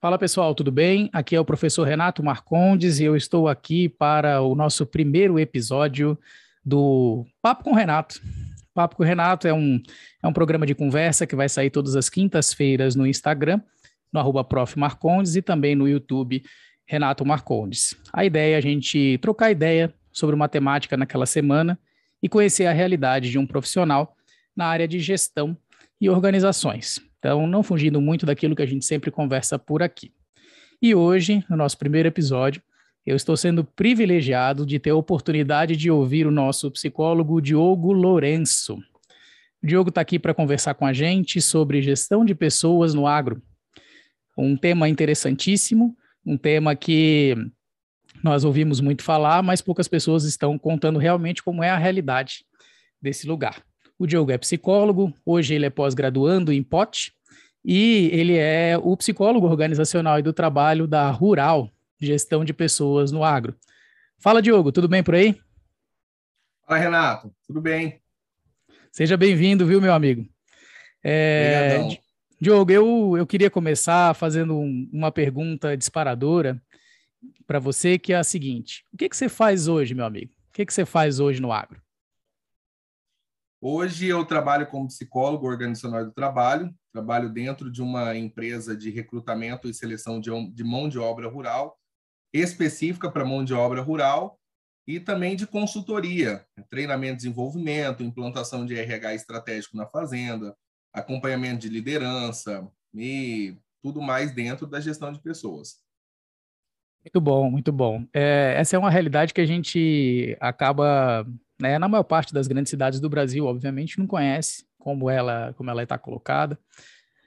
Fala pessoal, tudo bem? Aqui é o professor Renato Marcondes e eu estou aqui para o nosso primeiro episódio do Papo com Renato. Papo com Renato é um, é um programa de conversa que vai sair todas as quintas-feiras no Instagram, no arroba e também no YouTube Renato Marcondes. A ideia é a gente trocar ideia sobre matemática naquela semana e conhecer a realidade de um profissional na área de gestão e organizações. Então, não fugindo muito daquilo que a gente sempre conversa por aqui. E hoje, no nosso primeiro episódio, eu estou sendo privilegiado de ter a oportunidade de ouvir o nosso psicólogo Diogo Lourenço. O Diogo está aqui para conversar com a gente sobre gestão de pessoas no agro. Um tema interessantíssimo, um tema que nós ouvimos muito falar, mas poucas pessoas estão contando realmente como é a realidade desse lugar. O Diogo é psicólogo, hoje ele é pós-graduando em POT e ele é o psicólogo organizacional e do trabalho da Rural, Gestão de Pessoas no Agro. Fala, Diogo, tudo bem por aí? Fala, Renato, tudo bem? Seja bem-vindo, viu, meu amigo? É, Diogo, eu, eu queria começar fazendo um, uma pergunta disparadora para você, que é a seguinte: o que, que você faz hoje, meu amigo? O que, que você faz hoje no agro? Hoje eu trabalho como psicólogo organizacional do trabalho, trabalho dentro de uma empresa de recrutamento e seleção de, mão de obra rural, específica para mão de obra rural, e também de consultoria, treinamento e desenvolvimento, implantação de RH estratégico na fazenda, acompanhamento de liderança e tudo mais dentro da gestão de pessoas. Muito bom, muito bom. É, essa é uma realidade que a gente acaba né? Na maior parte das grandes cidades do Brasil, obviamente, não conhece como ela como ela está colocada.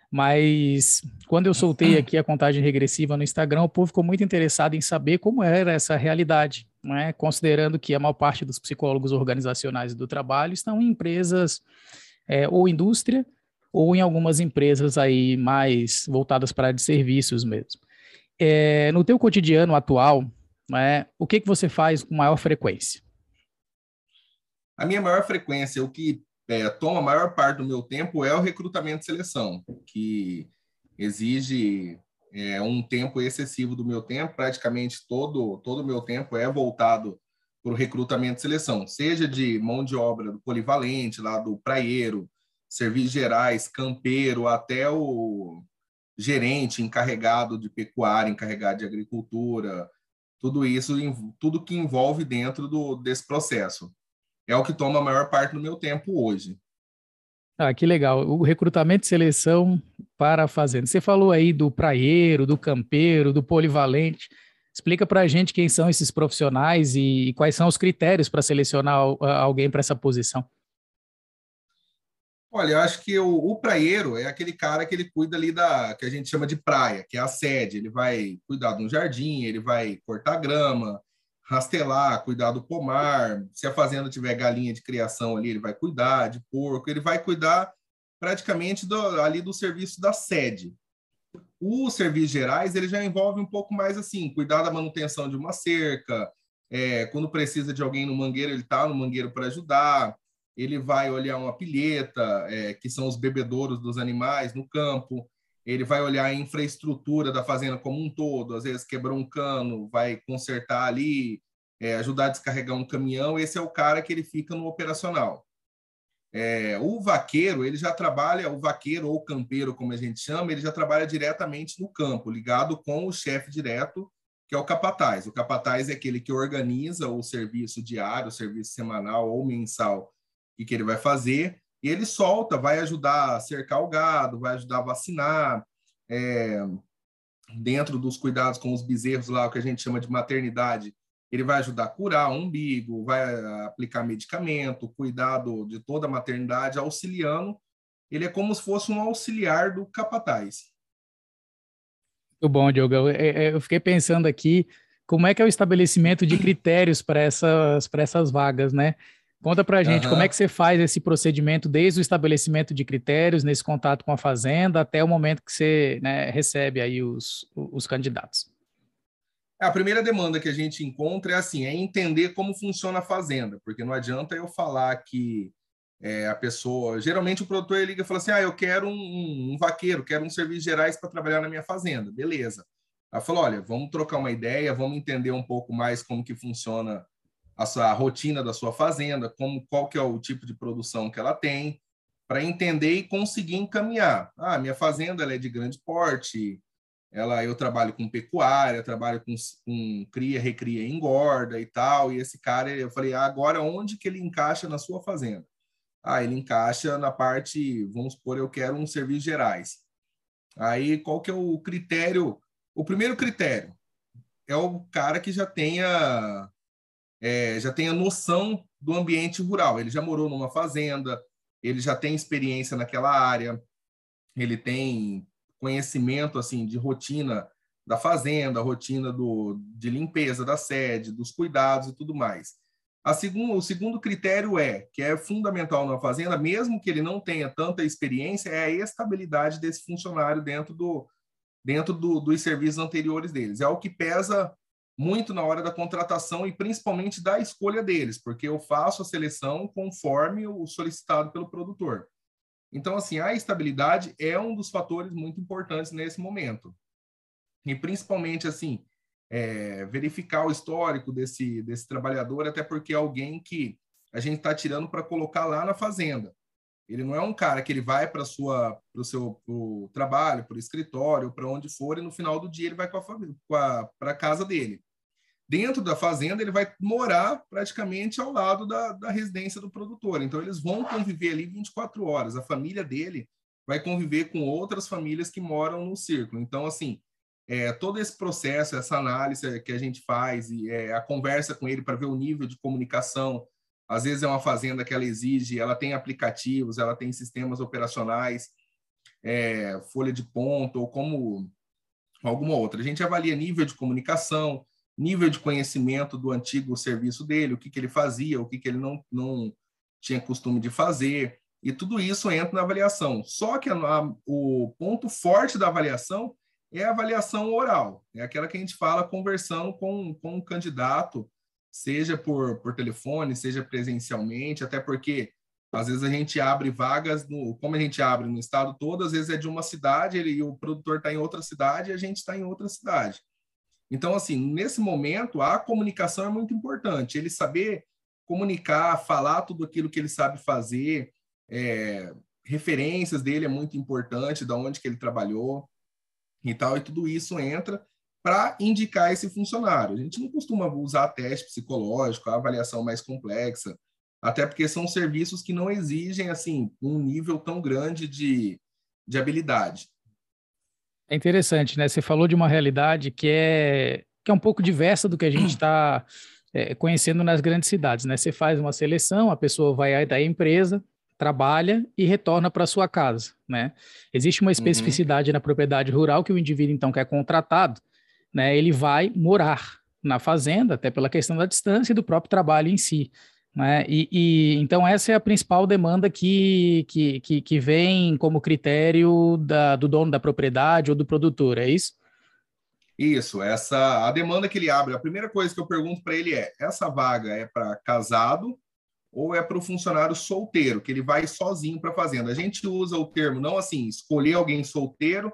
Mas quando eu soltei aqui a contagem regressiva no Instagram, o povo ficou muito interessado em saber como era essa realidade, né? considerando que a maior parte dos psicólogos organizacionais do trabalho estão em empresas é, ou indústria ou em algumas empresas aí mais voltadas para de serviços mesmo. É, no teu cotidiano atual, né, o que, que você faz com maior frequência? A minha maior frequência, o que é, toma a maior parte do meu tempo é o recrutamento e seleção, que exige é, um tempo excessivo do meu tempo, praticamente todo todo o meu tempo é voltado para o recrutamento e seleção, seja de mão de obra do polivalente, lá do praieiro, serviços gerais, campeiro, até o gerente encarregado de pecuária, encarregado de agricultura, tudo isso, tudo que envolve dentro do, desse processo é o que toma a maior parte do meu tempo hoje. Ah, que legal. O recrutamento e seleção para a fazenda. Você falou aí do praieiro, do campeiro, do polivalente. Explica para a gente quem são esses profissionais e, e quais são os critérios para selecionar alguém para essa posição. Olha, eu acho que o, o, praieiro é aquele cara que ele cuida ali da que a gente chama de praia, que é a sede. Ele vai cuidar de um jardim, ele vai cortar grama, rastelar, cuidar do pomar. Se a fazenda tiver galinha de criação ali, ele vai cuidar de porco, ele vai cuidar praticamente do, ali do serviço da sede. Os serviços gerais, ele já envolve um pouco mais assim, cuidar da manutenção de uma cerca, é, quando precisa de alguém no mangueiro, ele está no mangueiro para ajudar, ele vai olhar uma pilheta, é, que são os bebedouros dos animais no campo, ele vai olhar a infraestrutura da fazenda como um todo, às vezes quebrou um cano, vai consertar ali, é, ajudar a descarregar um caminhão, esse é o cara que ele fica no operacional. É, o vaqueiro, ele já trabalha, o vaqueiro ou campeiro, como a gente chama, ele já trabalha diretamente no campo, ligado com o chefe direto, que é o capataz. O capataz é aquele que organiza o serviço diário, o serviço semanal ou mensal que, que ele vai fazer, e ele solta, vai ajudar a cercar o gado, vai ajudar a vacinar, é, dentro dos cuidados com os bezerros lá, o que a gente chama de maternidade, ele vai ajudar a curar o umbigo, vai aplicar medicamento, cuidado de toda a maternidade, auxiliando. Ele é como se fosse um auxiliar do capataz. Muito bom, Diogo. Eu, eu fiquei pensando aqui como é que é o estabelecimento de critérios para essas, essas vagas, né? Conta para a gente uhum. como é que você faz esse procedimento desde o estabelecimento de critérios, nesse contato com a fazenda, até o momento que você né, recebe aí os, os candidatos. A primeira demanda que a gente encontra é assim, é entender como funciona a fazenda, porque não adianta eu falar que é, a pessoa, geralmente o produtor ele liga e fala assim, ah, eu quero um, um vaqueiro, quero um serviço gerais para trabalhar na minha fazenda, beleza. Ela falou, olha, vamos trocar uma ideia, vamos entender um pouco mais como que funciona a, sua, rotina da sua fazenda, como qual que é o tipo de produção que ela tem, para entender e conseguir encaminhar. Ah, minha fazenda ela é de grande porte, ela eu trabalho com pecuária, trabalho com, com cria, recria, engorda e tal. E esse cara, eu falei, ah, agora onde que ele encaixa na sua fazenda? Ah, ele encaixa na parte, vamos supor, eu quero um serviço gerais. Aí qual que é o critério? O primeiro critério é o cara que já tenha é, já tenha noção do ambiente rural. Ele já morou numa fazenda, ele já tem experiência naquela área, ele tem conhecimento assim de rotina da fazenda, rotina do, de limpeza da sede, dos cuidados e tudo mais. A segundo, o segundo critério é, que é fundamental na fazenda, mesmo que ele não tenha tanta experiência, é a estabilidade desse funcionário dentro, do, dentro do, dos serviços anteriores deles. É o que pesa muito na hora da contratação e principalmente da escolha deles, porque eu faço a seleção conforme o solicitado pelo produtor. Então, assim, a estabilidade é um dos fatores muito importantes nesse momento. E principalmente, assim, é, verificar o histórico desse, desse trabalhador, até porque é alguém que a gente está tirando para colocar lá na fazenda. Ele não é um cara que ele vai para o seu pro trabalho, para o escritório, para onde for, e no final do dia ele vai para a casa dele dentro da fazenda, ele vai morar praticamente ao lado da, da residência do produtor. Então, eles vão conviver ali 24 horas. A família dele vai conviver com outras famílias que moram no círculo. Então, assim, é, todo esse processo, essa análise que a gente faz, e é, a conversa com ele para ver o nível de comunicação. Às vezes é uma fazenda que ela exige, ela tem aplicativos, ela tem sistemas operacionais, é, folha de ponto, ou como alguma outra. A gente avalia nível de comunicação, nível de conhecimento do antigo serviço dele, o que, que ele fazia, o que, que ele não, não tinha costume de fazer, e tudo isso entra na avaliação. Só que a, a, o ponto forte da avaliação é a avaliação oral, é aquela que a gente fala conversando com, com o candidato, seja por, por telefone, seja presencialmente, até porque às vezes a gente abre vagas, no, como a gente abre no estado todo, às vezes é de uma cidade ele, e o produtor está em outra cidade e a gente está em outra cidade. Então, assim, nesse momento, a comunicação é muito importante. Ele saber comunicar, falar tudo aquilo que ele sabe fazer, é, referências dele é muito importante, da onde que ele trabalhou e tal, e tudo isso entra para indicar esse funcionário. A gente não costuma usar teste psicológico, avaliação mais complexa, até porque são serviços que não exigem assim um nível tão grande de, de habilidade. É interessante, né? Você falou de uma realidade que é, que é um pouco diversa do que a gente está é, conhecendo nas grandes cidades, né? Você faz uma seleção, a pessoa vai da empresa, trabalha e retorna para sua casa, né? Existe uma uhum. especificidade uhum. na propriedade rural que o indivíduo, então, que é contratado, né? Ele vai morar na fazenda, até pela questão da distância e do próprio trabalho em si. Né? E, e, então essa é a principal demanda que, que, que, que vem como critério da, do dono da propriedade ou do produtor, é isso? Isso, essa a demanda que ele abre. A primeira coisa que eu pergunto para ele é: essa vaga é para casado ou é para o funcionário solteiro, que ele vai sozinho para a fazenda? A gente usa o termo não assim, escolher alguém solteiro.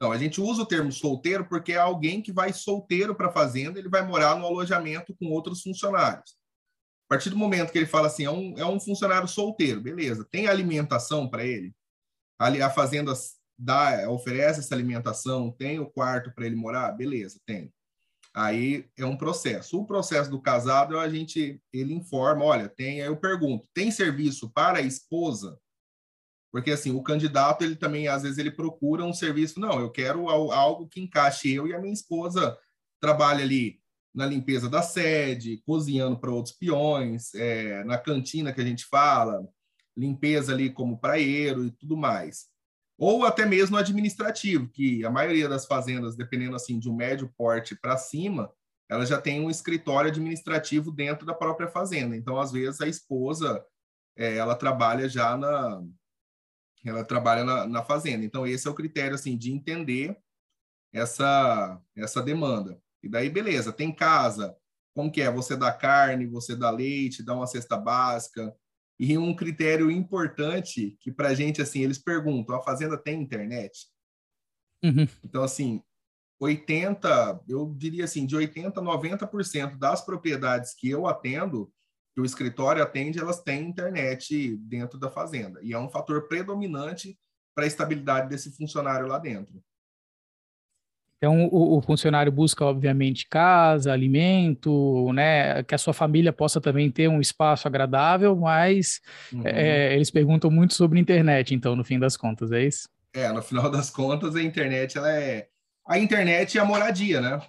Não, a gente usa o termo solteiro porque é alguém que vai solteiro para a fazenda, ele vai morar no alojamento com outros funcionários. A partir do momento que ele fala assim, é um, é um funcionário solteiro, beleza, tem alimentação para ele? Ali a fazenda dá, oferece essa alimentação, tem o quarto para ele morar? Beleza, tem. Aí é um processo. O processo do casado, a gente, ele informa, olha, tem, aí eu pergunto, tem serviço para a esposa? Porque assim, o candidato, ele também, às vezes, ele procura um serviço, não, eu quero algo que encaixe eu e a minha esposa trabalha ali na limpeza da sede, cozinhando para outros peões, é, na cantina que a gente fala, limpeza ali como praieiro e tudo mais. Ou até mesmo administrativo, que a maioria das fazendas, dependendo assim de um médio porte para cima, ela já tem um escritório administrativo dentro da própria fazenda. Então, às vezes, a esposa é, ela trabalha já na ela trabalha na, na fazenda. Então, esse é o critério assim de entender essa essa demanda. E daí, beleza, tem casa, como que é? Você dá carne, você dá leite, dá uma cesta básica. E um critério importante que para a gente, assim, eles perguntam, a fazenda tem internet? Uhum. Então, assim, 80, eu diria assim, de 80% a 90% das propriedades que eu atendo, que o escritório atende, elas têm internet dentro da fazenda. E é um fator predominante para a estabilidade desse funcionário lá dentro. Então, o, o, funcionário busca, obviamente, casa, alimento, né? Que a sua família possa também ter um espaço agradável, mas uhum. é, eles perguntam muito sobre internet, então, no fim das contas, é isso? É, no final das contas, a internet, ela é... A internet é a moradia, né?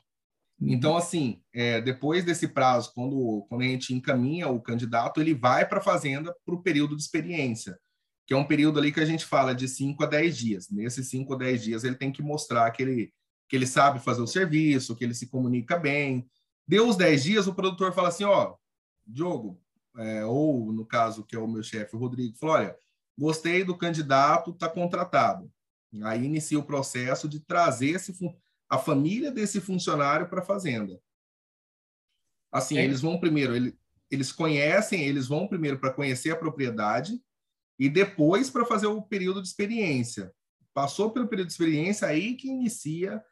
Então, assim, é, depois desse prazo, quando, quando a gente encaminha o candidato, ele vai para a fazenda para o período de experiência, que é um período ali que a gente fala de 5 a 10 dias. Nesses 5 a 10 dias, ele tem que mostrar que ele que ele sabe fazer o serviço, que ele se comunica bem. Deu os 10 dias, o produtor fala assim, ó, Diogo, é, ou no caso que é o meu chefe, o Rodrigo, falou, olha, gostei do candidato, está contratado. Aí inicia o processo de trazer esse, a família desse funcionário para a fazenda. Assim, é. eles vão primeiro, ele, eles conhecem, eles vão primeiro para conhecer a propriedade e depois para fazer o período de experiência. Passou pelo período de experiência, aí que inicia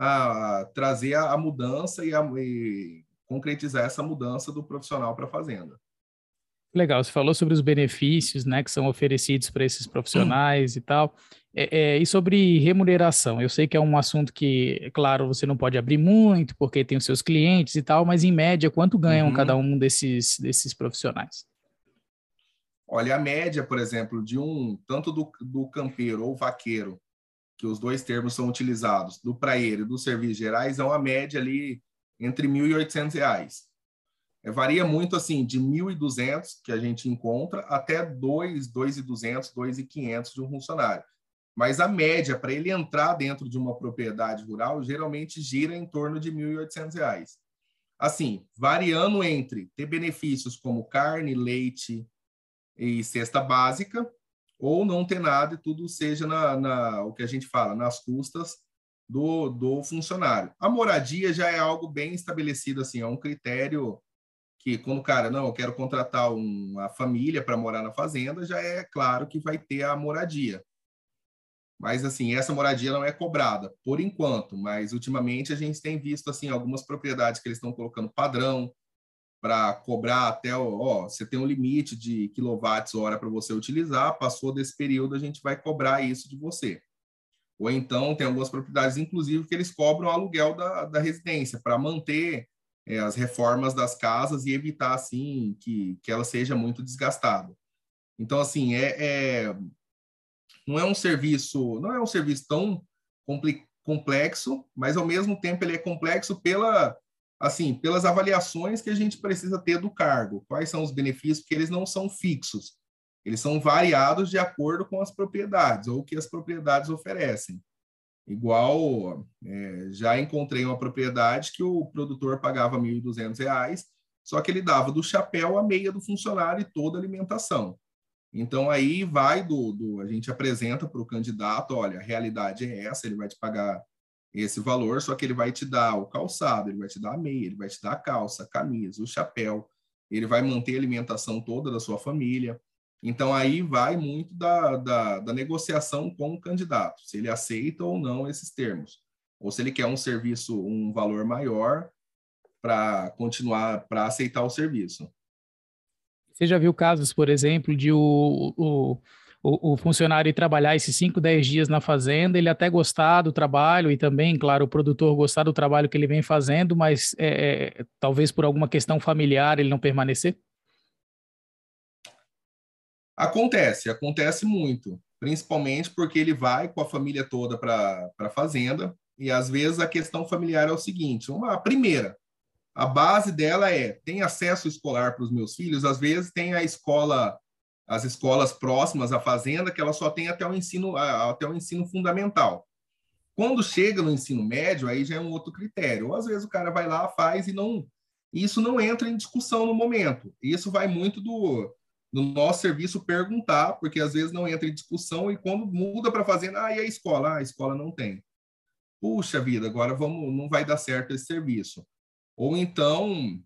a, trazer a, a mudança e, a, e concretizar essa mudança do profissional para a fazenda. Legal, você falou sobre os benefícios né, que são oferecidos para esses profissionais hum. e tal. É, é, e sobre remuneração, eu sei que é um assunto que, claro, você não pode abrir muito, porque tem os seus clientes e tal, mas em média, quanto ganham uhum. cada um desses, desses profissionais? Olha, a média, por exemplo, de um, tanto do, do campeiro ou vaqueiro, que os dois termos são utilizados, do praieiro e dos serviços gerais, é uma média ali entre R$ 1.800. É, varia muito assim, de 1.200 que a gente encontra até 2, 2.200, 2.500 de um funcionário. Mas a média para ele entrar dentro de uma propriedade rural geralmente gira em torno de R$ 1.800. Assim, variando entre ter benefícios como carne, leite e cesta básica, ou não ter nada e tudo seja na, na o que a gente fala, nas custas do, do funcionário. A moradia já é algo bem estabelecido, assim, é um critério que quando o cara, não, eu quero contratar uma família para morar na fazenda, já é claro que vai ter a moradia. Mas, assim, essa moradia não é cobrada, por enquanto. Mas, ultimamente, a gente tem visto, assim, algumas propriedades que eles estão colocando padrão, para cobrar até, ó, você tem um limite de quilowatts hora para você utilizar, passou desse período, a gente vai cobrar isso de você. Ou então, tem algumas propriedades, inclusive, que eles cobram aluguel da, da residência para manter é, as reformas das casas e evitar, assim, que, que ela seja muito desgastada. Então, assim, é, é não é um serviço, não é um serviço tão complexo, mas ao mesmo tempo ele é complexo pela assim, pelas avaliações que a gente precisa ter do cargo, quais são os benefícios, porque eles não são fixos, eles são variados de acordo com as propriedades ou o que as propriedades oferecem. Igual, é, já encontrei uma propriedade que o produtor pagava R$ 1.200, só que ele dava do chapéu à meia do funcionário e toda a alimentação. Então, aí vai do, do a gente apresenta para o candidato, olha, a realidade é essa, ele vai te pagar esse valor, só que ele vai te dar o calçado, ele vai te dar a meia, ele vai te dar a calça, a camisa, o chapéu, ele vai manter a alimentação toda da sua família. Então, aí vai muito da, da, da negociação com o candidato, se ele aceita ou não esses termos, ou se ele quer um serviço, um valor maior para continuar, para aceitar o serviço. Você já viu casos, por exemplo, de o, o o, o, funcionário trabalhar esses 5, 10 dias na fazenda, ele até gostar do trabalho e também, claro, o produtor gostar do trabalho que ele vem fazendo, mas é, é, talvez por alguma questão familiar ele não permanecer? Acontece, acontece muito, principalmente porque ele vai com a família toda para a fazenda e às vezes a questão familiar é o seguinte: uma a primeira, a base dela é tem acesso escolar para os meus filhos, às vezes tem a escola as escolas próximas à fazenda, que ela só tem até o ensino, até o ensino fundamental. Quando chega no ensino médio, aí já é um outro critério. Ou às vezes o cara vai lá, faz e não. Isso não entra em discussão no momento. Isso vai muito do, do nosso serviço perguntar, porque às vezes não entra em discussão e quando muda para fazenda, ah, e a escola? Ah, a escola não tem. puxa vida, agora vamos, não vai dar certo esse serviço. Ou então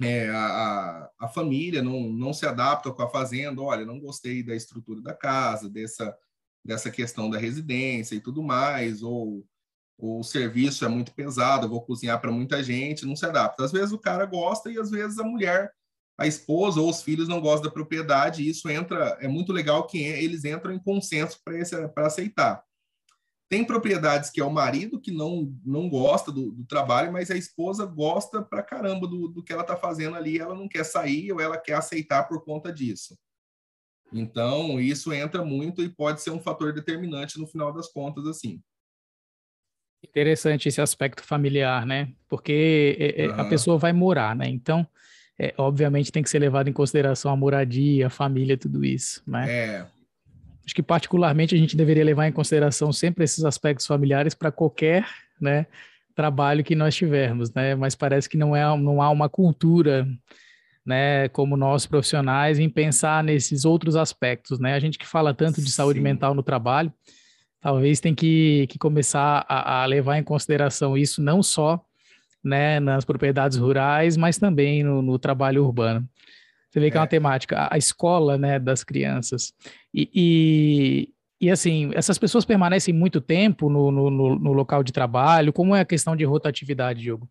é, a, a família não, não se adapta com a fazenda, olha, não gostei da estrutura da casa, dessa, dessa questão da residência e tudo mais, ou, ou o serviço é muito pesado, eu vou cozinhar para muita gente, não se adapta. Às vezes o cara gosta e às vezes a mulher, a esposa ou os filhos não gostam da propriedade, e isso entra, é muito legal que eles entram em consenso para aceitar. Tem propriedades que é o marido que não, não gosta do, do trabalho, mas a esposa gosta pra caramba do, do que ela está fazendo ali, ela não quer sair ou ela quer aceitar por conta disso. Então, isso entra muito e pode ser um fator determinante no final das contas, assim. Interessante esse aspecto familiar, né? Porque uhum. a pessoa vai morar, né? Então, é, obviamente tem que ser levado em consideração a moradia, a família, tudo isso, né? É. Acho que particularmente a gente deveria levar em consideração sempre esses aspectos familiares para qualquer, né, trabalho que nós tivermos, né? Mas parece que não é não há uma cultura, né, como nós profissionais em pensar nesses outros aspectos, né? A gente que fala tanto de saúde Sim. mental no trabalho, talvez tem que, que começar a, a levar em consideração isso não só né, nas propriedades rurais, mas também no, no trabalho urbano. Você vê que é, é uma temática, a escola, né, das crianças. E, e, e, assim, essas pessoas permanecem muito tempo no, no, no, local de trabalho? Como é a questão de rotatividade, Diogo?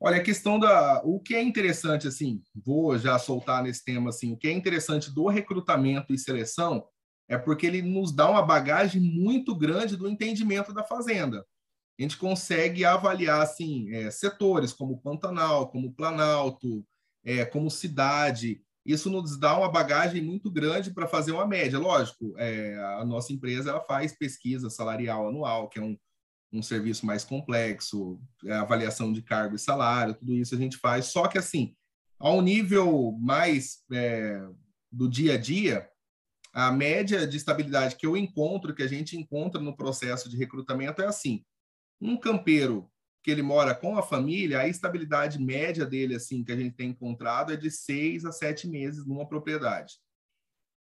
Olha, a questão da. O que é interessante, assim, vou já soltar nesse tema, assim, o que é interessante do recrutamento e seleção é porque ele nos dá uma bagagem muito grande do entendimento da fazenda. A gente consegue avaliar, assim, é, setores como Pantanal, como Planalto, é, como cidade. Isso nos dá uma bagagem muito grande para fazer uma média. Lógico, é, a nossa empresa ela faz pesquisa salarial anual, que é um, um serviço mais complexo, é, avaliação de cargo e salário, tudo isso a gente faz. Só que, assim, ao nível mais é, do dia a dia, a média de estabilidade que eu encontro, que a gente encontra no processo de recrutamento é assim: um campeiro que ele mora com a família, a estabilidade média dele, assim, que a gente tem encontrado é de seis a sete meses numa propriedade.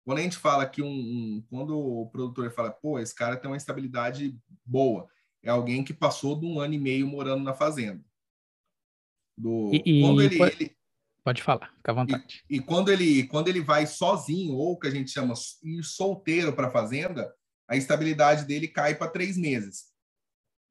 Quando a gente fala que um, um, quando o produtor fala, pô, esse cara tem uma estabilidade boa, é alguém que passou de um ano e meio morando na fazenda. Do, e, quando ele, pode, ele, pode falar, fica à vontade. E, e, quando ele quando ele vai sozinho ou que a gente chama ir solteiro para a fazenda, a estabilidade dele cai para três meses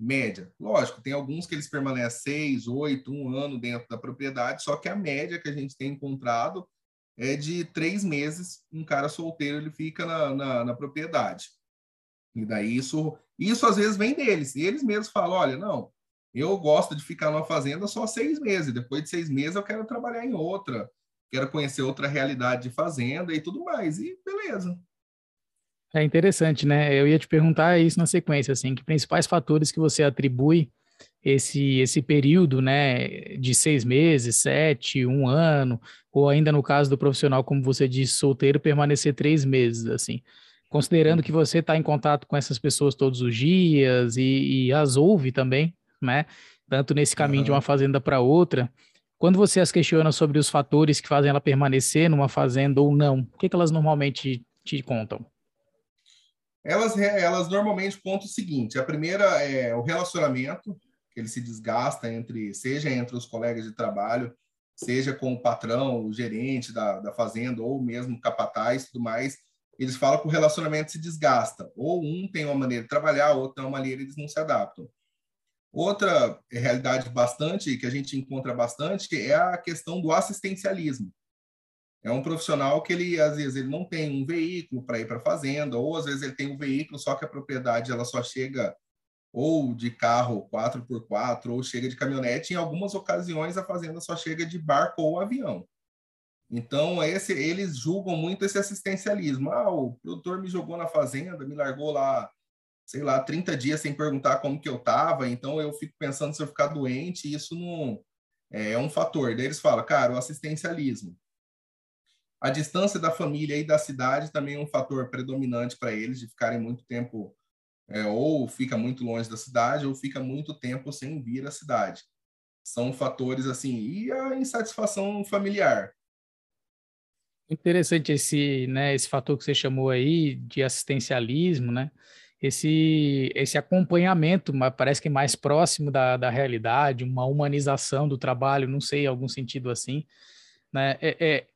média. Lógico, tem alguns que eles permanecem seis, oito, um ano dentro da propriedade, só que a média que a gente tem encontrado é de três meses. Um cara solteiro ele fica na, na, na propriedade. E daí isso, isso às vezes vem deles. E eles mesmos falam: olha, não, eu gosto de ficar numa fazenda só seis meses. Depois de seis meses eu quero trabalhar em outra, quero conhecer outra realidade de fazenda e tudo mais. E beleza. É interessante, né? Eu ia te perguntar isso na sequência, assim, que principais fatores que você atribui esse esse período, né, de seis meses, sete, um ano, ou ainda no caso do profissional, como você disse, solteiro, permanecer três meses, assim, considerando que você está em contato com essas pessoas todos os dias e, e as ouve também, né, tanto nesse caminho uhum. de uma fazenda para outra, quando você as questiona sobre os fatores que fazem ela permanecer numa fazenda ou não, o que, que elas normalmente te contam? Elas, elas normalmente contam o seguinte: a primeira é o relacionamento, que ele se desgasta entre, seja entre os colegas de trabalho, seja com o patrão, o gerente da, da fazenda, ou mesmo capataz tudo mais. Eles falam que o relacionamento se desgasta. Ou um tem uma maneira de trabalhar, outro tem uma maneira, eles não se adaptam. Outra realidade bastante, que a gente encontra bastante, é a questão do assistencialismo. É um profissional que ele às vezes ele não tem um veículo para ir para a fazenda, ou às vezes ele tem um veículo, só que a propriedade ela só chega ou de carro 4x4 ou chega de caminhonete. Em algumas ocasiões a fazenda só chega de barco ou avião. Então esse eles julgam muito esse assistencialismo. Ah, o produtor me jogou na fazenda, me largou lá, sei lá, 30 dias sem perguntar como que eu estava. Então eu fico pensando se eu ficar doente, isso não é um fator. Daí eles falam, cara, o assistencialismo a distância da família e da cidade também é um fator predominante para eles, de ficarem muito tempo, é, ou fica muito longe da cidade, ou fica muito tempo sem vir à cidade. São fatores assim. E a insatisfação familiar. Interessante esse, né, esse fator que você chamou aí de assistencialismo, né? esse, esse acompanhamento, mas parece que mais próximo da, da realidade, uma humanização do trabalho, não sei, algum sentido assim. Né? É, é,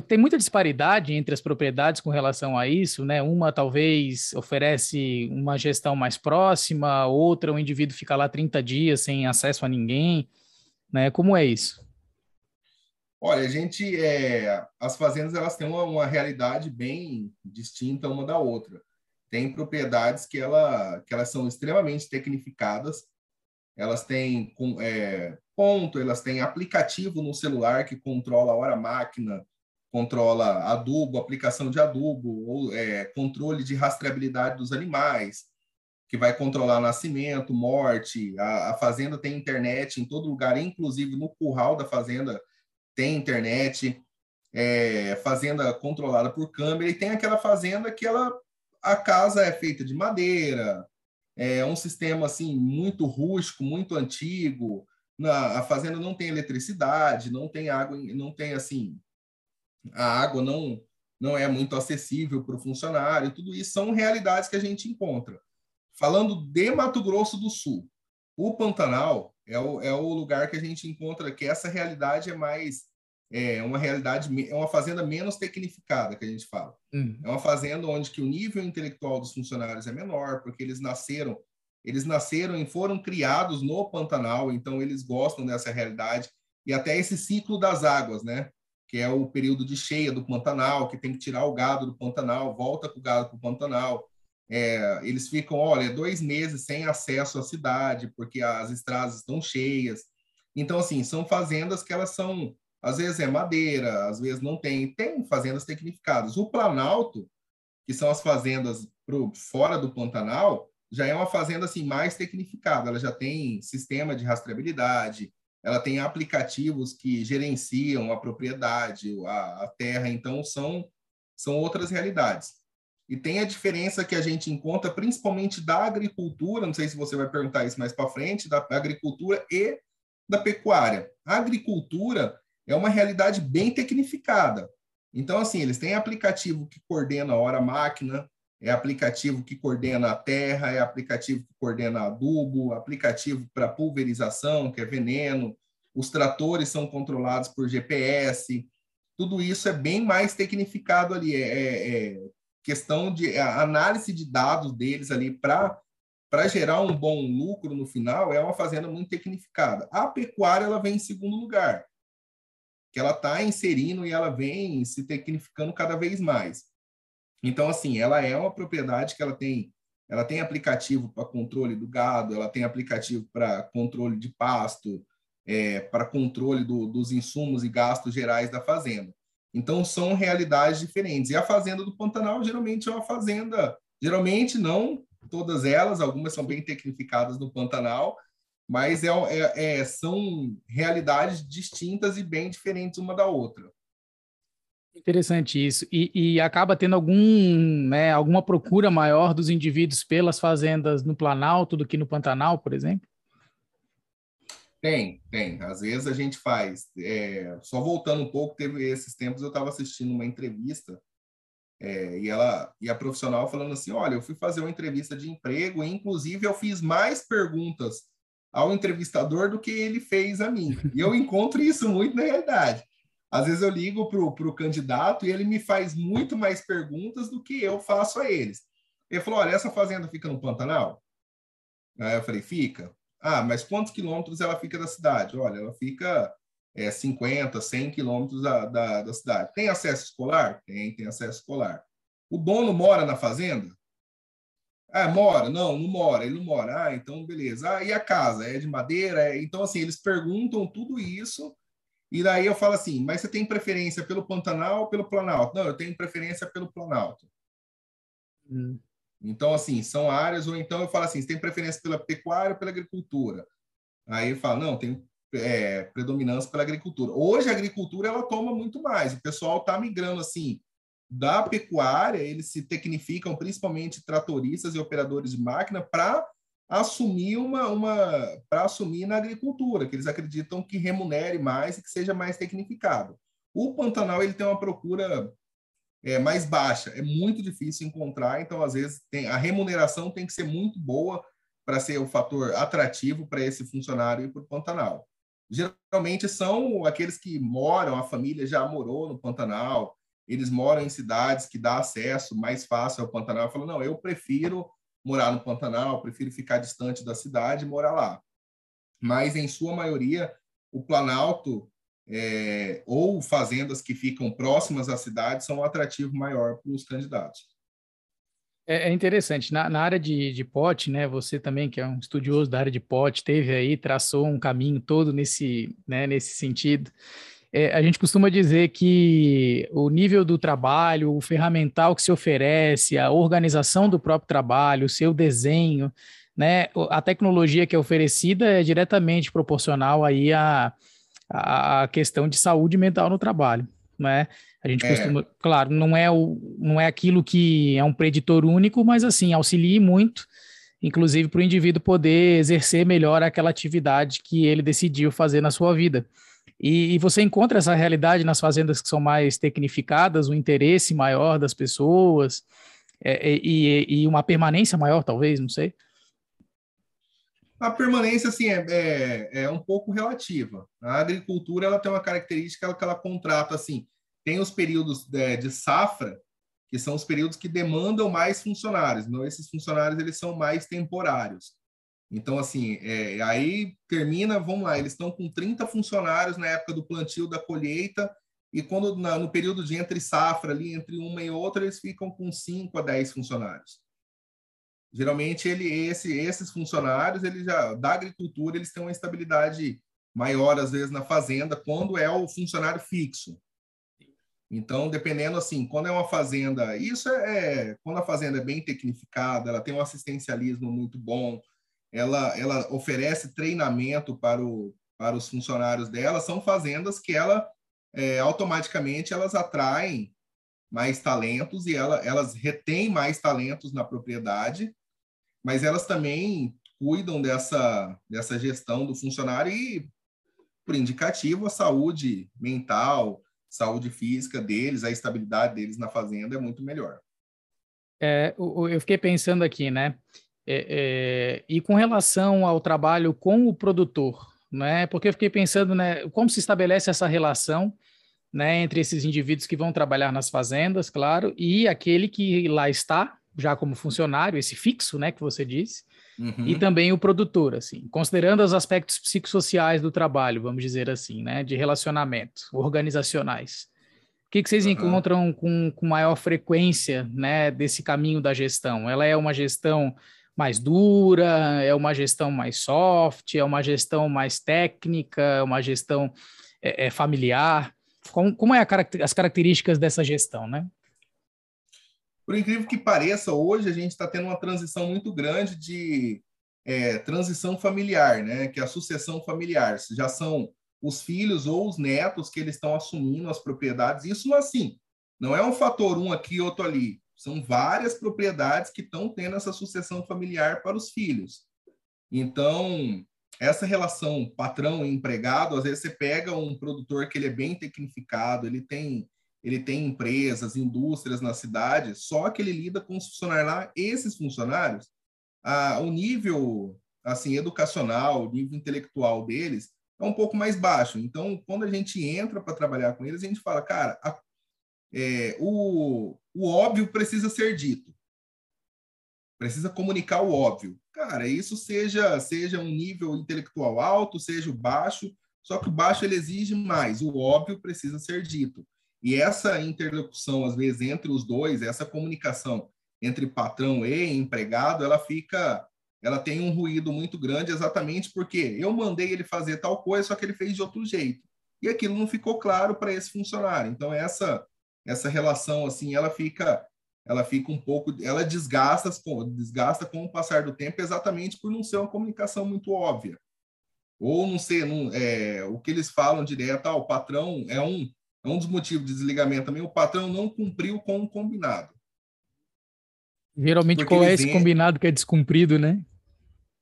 tem muita disparidade entre as propriedades com relação a isso, né? Uma talvez oferece uma gestão mais próxima, outra o indivíduo fica lá 30 dias sem acesso a ninguém, né? Como é isso? Olha, a gente, é, as fazendas elas têm uma, uma realidade bem distinta uma da outra. Tem propriedades que, ela, que elas são extremamente tecnificadas, elas têm é, ponto, elas têm aplicativo no celular que controla a hora máquina, controla adubo, aplicação de adubo, ou é, controle de rastreabilidade dos animais, que vai controlar nascimento, morte. A, a, fazenda tem internet em todo lugar, inclusive no curral da fazenda tem internet. É, fazenda controlada por câmera e tem aquela fazenda que ela a casa é feita de madeira, é um sistema assim muito rústico, muito antigo. Na, a fazenda não tem eletricidade, não tem água, não tem assim a água não não é muito acessível para o funcionário. Tudo isso são realidades que a gente encontra. Falando de Mato Grosso do Sul, o Pantanal é o, é o lugar que a gente encontra que essa realidade é mais é uma realidade, é uma fazenda menos tecnificada, que a gente fala. Uhum. É uma fazenda onde que o nível intelectual dos funcionários é menor, porque eles nasceram, eles nasceram e foram criados no Pantanal, então eles gostam dessa realidade e até esse ciclo das águas, né? Que é o período de cheia do Pantanal, que tem que tirar o gado do Pantanal, volta com o gado para o Pantanal. É, eles ficam, olha, dois meses sem acesso à cidade, porque as estradas estão cheias. Então, assim, são fazendas que elas são às vezes é madeira, às vezes não tem. Tem fazendas tecnificadas. O Planalto, que são as fazendas pro, fora do Pantanal, já é uma fazenda assim mais tecnificada. Ela já tem sistema de rastreabilidade, ela tem aplicativos que gerenciam a propriedade, a, a terra. Então são são outras realidades. E tem a diferença que a gente encontra, principalmente da agricultura, não sei se você vai perguntar isso mais para frente, da agricultura e da pecuária. A agricultura, é uma realidade bem tecnificada. Então, assim, eles têm aplicativo que coordena a hora-máquina, é aplicativo que coordena a terra, é aplicativo que coordena adubo, aplicativo para pulverização, que é veneno, os tratores são controlados por GPS, tudo isso é bem mais tecnificado ali, é, é, é questão de análise de dados deles ali para para gerar um bom lucro no final, é uma fazenda muito tecnificada. A pecuária ela vem em segundo lugar que ela está inserindo e ela vem se tecnificando cada vez mais. Então, assim, ela é uma propriedade que ela tem, ela tem aplicativo para controle do gado, ela tem aplicativo para controle de pasto, é, para controle do, dos insumos e gastos gerais da fazenda. Então, são realidades diferentes. E a fazenda do Pantanal geralmente é uma fazenda, geralmente não todas elas, algumas são bem tecnificadas no Pantanal, mas é, é, é, são realidades distintas e bem diferentes uma da outra. Interessante isso. E, e, acaba tendo algum, né, alguma procura maior dos indivíduos pelas fazendas no Planalto do que no Pantanal, por exemplo? Tem, tem. Às vezes a gente faz. É, só voltando um pouco, teve esses tempos eu estava assistindo uma entrevista é, e ela e a profissional falando assim, olha, eu fui fazer uma entrevista de emprego e inclusive eu fiz mais perguntas ao entrevistador do que ele fez a mim. E eu encontro isso muito na realidade. Às vezes eu ligo para o candidato e ele me faz muito mais perguntas do que eu faço a eles. Ele falou: olha, essa fazenda fica no Pantanal? Aí eu falei: fica. Ah, mas quantos quilômetros ela fica da cidade? Olha, ela fica é, 50, 100 quilômetros da, da, da cidade. Tem acesso escolar? Tem, tem acesso escolar. O dono mora na fazenda? Ah, mora? Não, não mora, ele não mora. Ah, então beleza. Ah, e a casa? É de madeira? É... Então, assim, eles perguntam tudo isso, e daí eu falo assim, mas você tem preferência pelo Pantanal ou pelo Planalto? Não, eu tenho preferência pelo Planalto. Hum. Então, assim, são áreas, ou então eu falo assim, você tem preferência pela pecuária ou pela agricultura? Aí ele fala, não, tem é, predominância pela agricultura. Hoje a agricultura, ela toma muito mais, o pessoal está migrando, assim, da pecuária, eles se tecnificam, principalmente tratoristas e operadores de máquina, para assumir uma, uma para assumir na agricultura, que eles acreditam que remunere mais e que seja mais tecnificado. O Pantanal ele tem uma procura é, mais baixa. É muito difícil encontrar, então, às vezes, tem, a remuneração tem que ser muito boa para ser o um fator atrativo para esse funcionário ir para o Pantanal. Geralmente são aqueles que moram, a família já morou no Pantanal, eles moram em cidades que dá acesso mais fácil ao Pantanal. Falam, não, eu prefiro morar no Pantanal, prefiro ficar distante da cidade e morar lá. Mas, em sua maioria, o Planalto é, ou fazendas que ficam próximas à cidade são um atrativo maior para os candidatos. É, é interessante, na, na, área de, de pote, né, você também, que é um estudioso da área de pote, teve aí, traçou um caminho todo nesse, né, nesse sentido. É, a gente costuma dizer que o nível do trabalho, o ferramental que se oferece, a organização do próprio trabalho, o seu desenho, né, a tecnologia que é oferecida é diretamente proporcional aí a a questão de saúde mental no trabalho, né? A gente é. costuma, claro, não é o, não é aquilo que é um preditor único, mas assim auxilia muito, inclusive para o indivíduo poder exercer melhor aquela atividade que ele decidiu fazer na sua vida. E, e, você encontra essa realidade nas fazendas que são mais tecnificadas, o interesse maior das pessoas é, e, e uma permanência maior, talvez, não sei. A permanência, assim, é, é, é, um pouco relativa. A agricultura, ela tem uma característica que ela contrata, assim, tem os períodos de, é, de safra, que são os períodos que demandam mais funcionários. Então, esses funcionários, eles são mais temporários. Então, assim, é, aí termina, vamos lá, eles estão com 30 funcionários na época do plantio, da colheita, e quando na, no período de entre safra, ali, entre uma e outra, eles ficam com 5 a 10 funcionários. Geralmente ele esse, esses funcionários, ele já da agricultura, eles têm uma estabilidade maior às vezes na fazenda quando é o funcionário fixo. Então, dependendo assim, quando é uma fazenda, isso é, é quando a fazenda é bem tecnificada, ela tem um assistencialismo muito bom, ela ela oferece treinamento para o para os funcionários dela, são fazendas que ela é, automaticamente elas atraem mais talentos e ela, elas retêm mais talentos na propriedade mas elas também cuidam dessa, dessa gestão do funcionário e, por indicativo, a saúde mental, saúde física deles, a estabilidade deles na fazenda é muito melhor. É, eu fiquei pensando aqui, né? É, é, e com relação ao trabalho com o produtor, né? Porque eu fiquei pensando, né? Como se estabelece essa relação, né? Entre esses indivíduos que vão trabalhar nas fazendas, claro, e aquele que lá está, já como funcionário, esse fixo, né, que você disse, uhum. e também o produtor, assim, considerando os aspectos psicossociais do trabalho, vamos dizer assim, né, de relacionamento, organizacionais. O que, que vocês uhum. encontram com, com maior frequência, né, desse caminho da gestão? Ela é uma gestão mais dura, é uma gestão mais soft, é uma gestão mais técnica, é uma gestão é, é familiar? Como, como é a, as características dessa gestão, né? Por incrível que pareça, hoje a gente está tendo uma transição muito grande de é, transição familiar, né? Que é a sucessão familiar. Já são os filhos ou os netos que eles estão assumindo as propriedades. Isso assim, não é um fator um aqui outro ali. São várias propriedades que estão tendo essa sucessão familiar para os filhos. Então, essa relação patrão empregado, às vezes você pega um produtor que ele é bem tecnificado, ele tem ele tem empresas, indústrias na cidade, só que ele lida com os funcionários lá, esses funcionários, a, o nível assim educacional, o nível intelectual deles é um pouco mais baixo. Então, quando a gente entra para trabalhar com eles, a gente fala, cara, a, é, o, o óbvio precisa ser dito. Precisa comunicar o óbvio. Cara, isso seja seja um nível intelectual alto, seja o baixo, só que o baixo ele exige mais. O óbvio precisa ser dito. E essa interlocução, às vezes, entre os dois, essa comunicação entre patrão e empregado, ela fica, ela tem um ruído muito grande, exatamente porque eu mandei ele fazer tal coisa, só que ele fez de outro jeito. E aquilo não ficou claro para esse funcionário. Então, essa, essa relação, assim, ela fica ela fica um pouco, ela desgasta, desgasta com o passar do tempo, exatamente por não ser uma comunicação muito óbvia. Ou não ser, não, é, o que eles falam direto, ah, o patrão é um, é um dos motivos de desligamento também, o patrão não cumpriu com o combinado. Geralmente, Porque qual é esse combinado que é descumprido, né?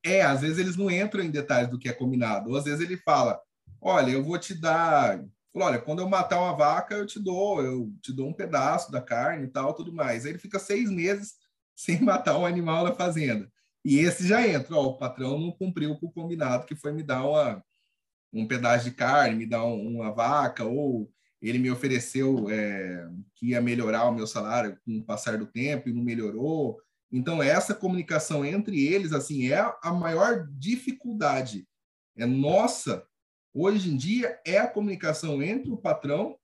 É, às vezes eles não entram em detalhes do que é combinado. Ou às vezes ele fala: olha, eu vou te dar Falou, olha, quando eu matar uma vaca, eu te dou, eu te dou um pedaço da carne e tal, tudo mais. Aí ele fica seis meses sem matar um animal na fazenda. E esse já entra, ó, o patrão não cumpriu com o combinado, que foi me dar uma, um pedaço de carne, me dar um, uma vaca, ou ele me ofereceu é, que ia melhorar o meu salário com o passar do tempo e não melhorou. Então, essa comunicação entre eles, assim, é a maior dificuldade. É nossa, hoje em dia, é a comunicação entre o patrão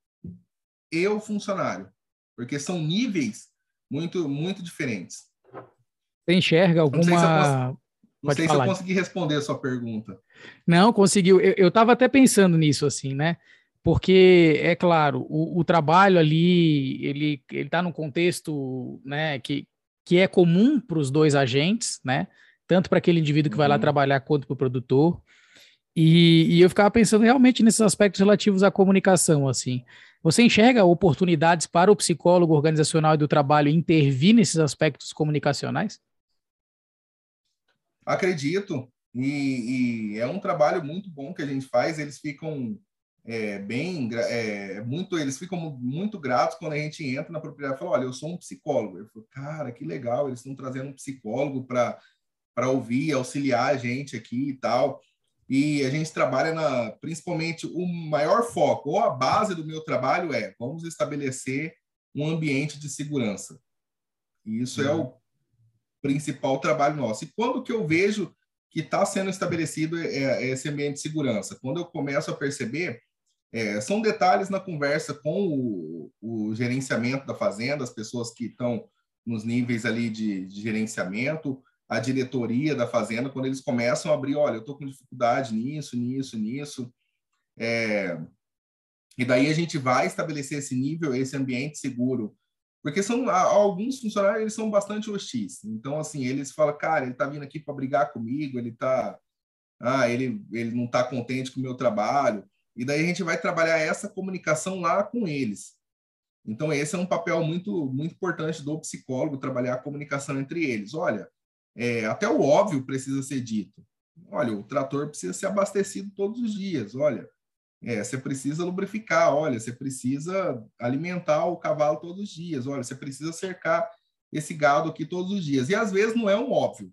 e o funcionário, porque são níveis muito, muito diferentes. Você enxerga alguma. Não sei se eu, cons... não sei se eu consegui responder a sua pergunta. Não, conseguiu. Eu estava até pensando nisso, assim, né? Porque, é claro, o, o trabalho ali, ele está num contexto né, que, que é comum para os dois agentes, né? Tanto para aquele indivíduo que vai lá uhum. trabalhar quanto para o produtor. E, e, eu ficava pensando realmente nesses aspectos relativos à comunicação, assim. Você enxerga oportunidades para o psicólogo organizacional e do trabalho intervir nesses aspectos comunicacionais? Acredito. E, e, é um trabalho muito bom que a gente faz. Eles ficam é, bem, é, muito, eles ficam muito gratos quando a gente entra na propriedade e fala, olha, eu sou um psicólogo. Eu falo, cara, que legal, eles estão trazendo um psicólogo para para ouvir, auxiliar a gente aqui e tal. E a gente trabalha na, principalmente o maior foco, ou a base do meu trabalho é, vamos estabelecer um ambiente de segurança. E isso uhum. é o principal trabalho nosso. E quando que eu vejo que está sendo estabelecido é, é, esse ambiente de segurança? Quando eu começo a perceber, é, são detalhes na conversa com o, o, gerenciamento da fazenda, as pessoas que estão nos níveis ali de, de, gerenciamento, a diretoria da fazenda, quando eles começam a abrir, olha, eu estou com dificuldade nisso, nisso, nisso. É, e daí a gente vai estabelecer esse nível, esse ambiente seguro porque são alguns funcionários eles são bastante hostis. Então assim, eles falam, cara, ele está vindo aqui para brigar comigo, ele tá ah, ele ele não está contente com o meu trabalho. E daí a gente vai trabalhar essa comunicação lá com eles. Então esse é um papel muito muito importante do psicólogo trabalhar a comunicação entre eles. Olha, é, até o óbvio precisa ser dito. Olha, o trator precisa ser abastecido todos os dias. Olha, é, você precisa lubrificar, olha, você precisa alimentar o cavalo todos os dias, olha, você precisa cercar esse gado aqui todos os dias. E às vezes não é um óbvio.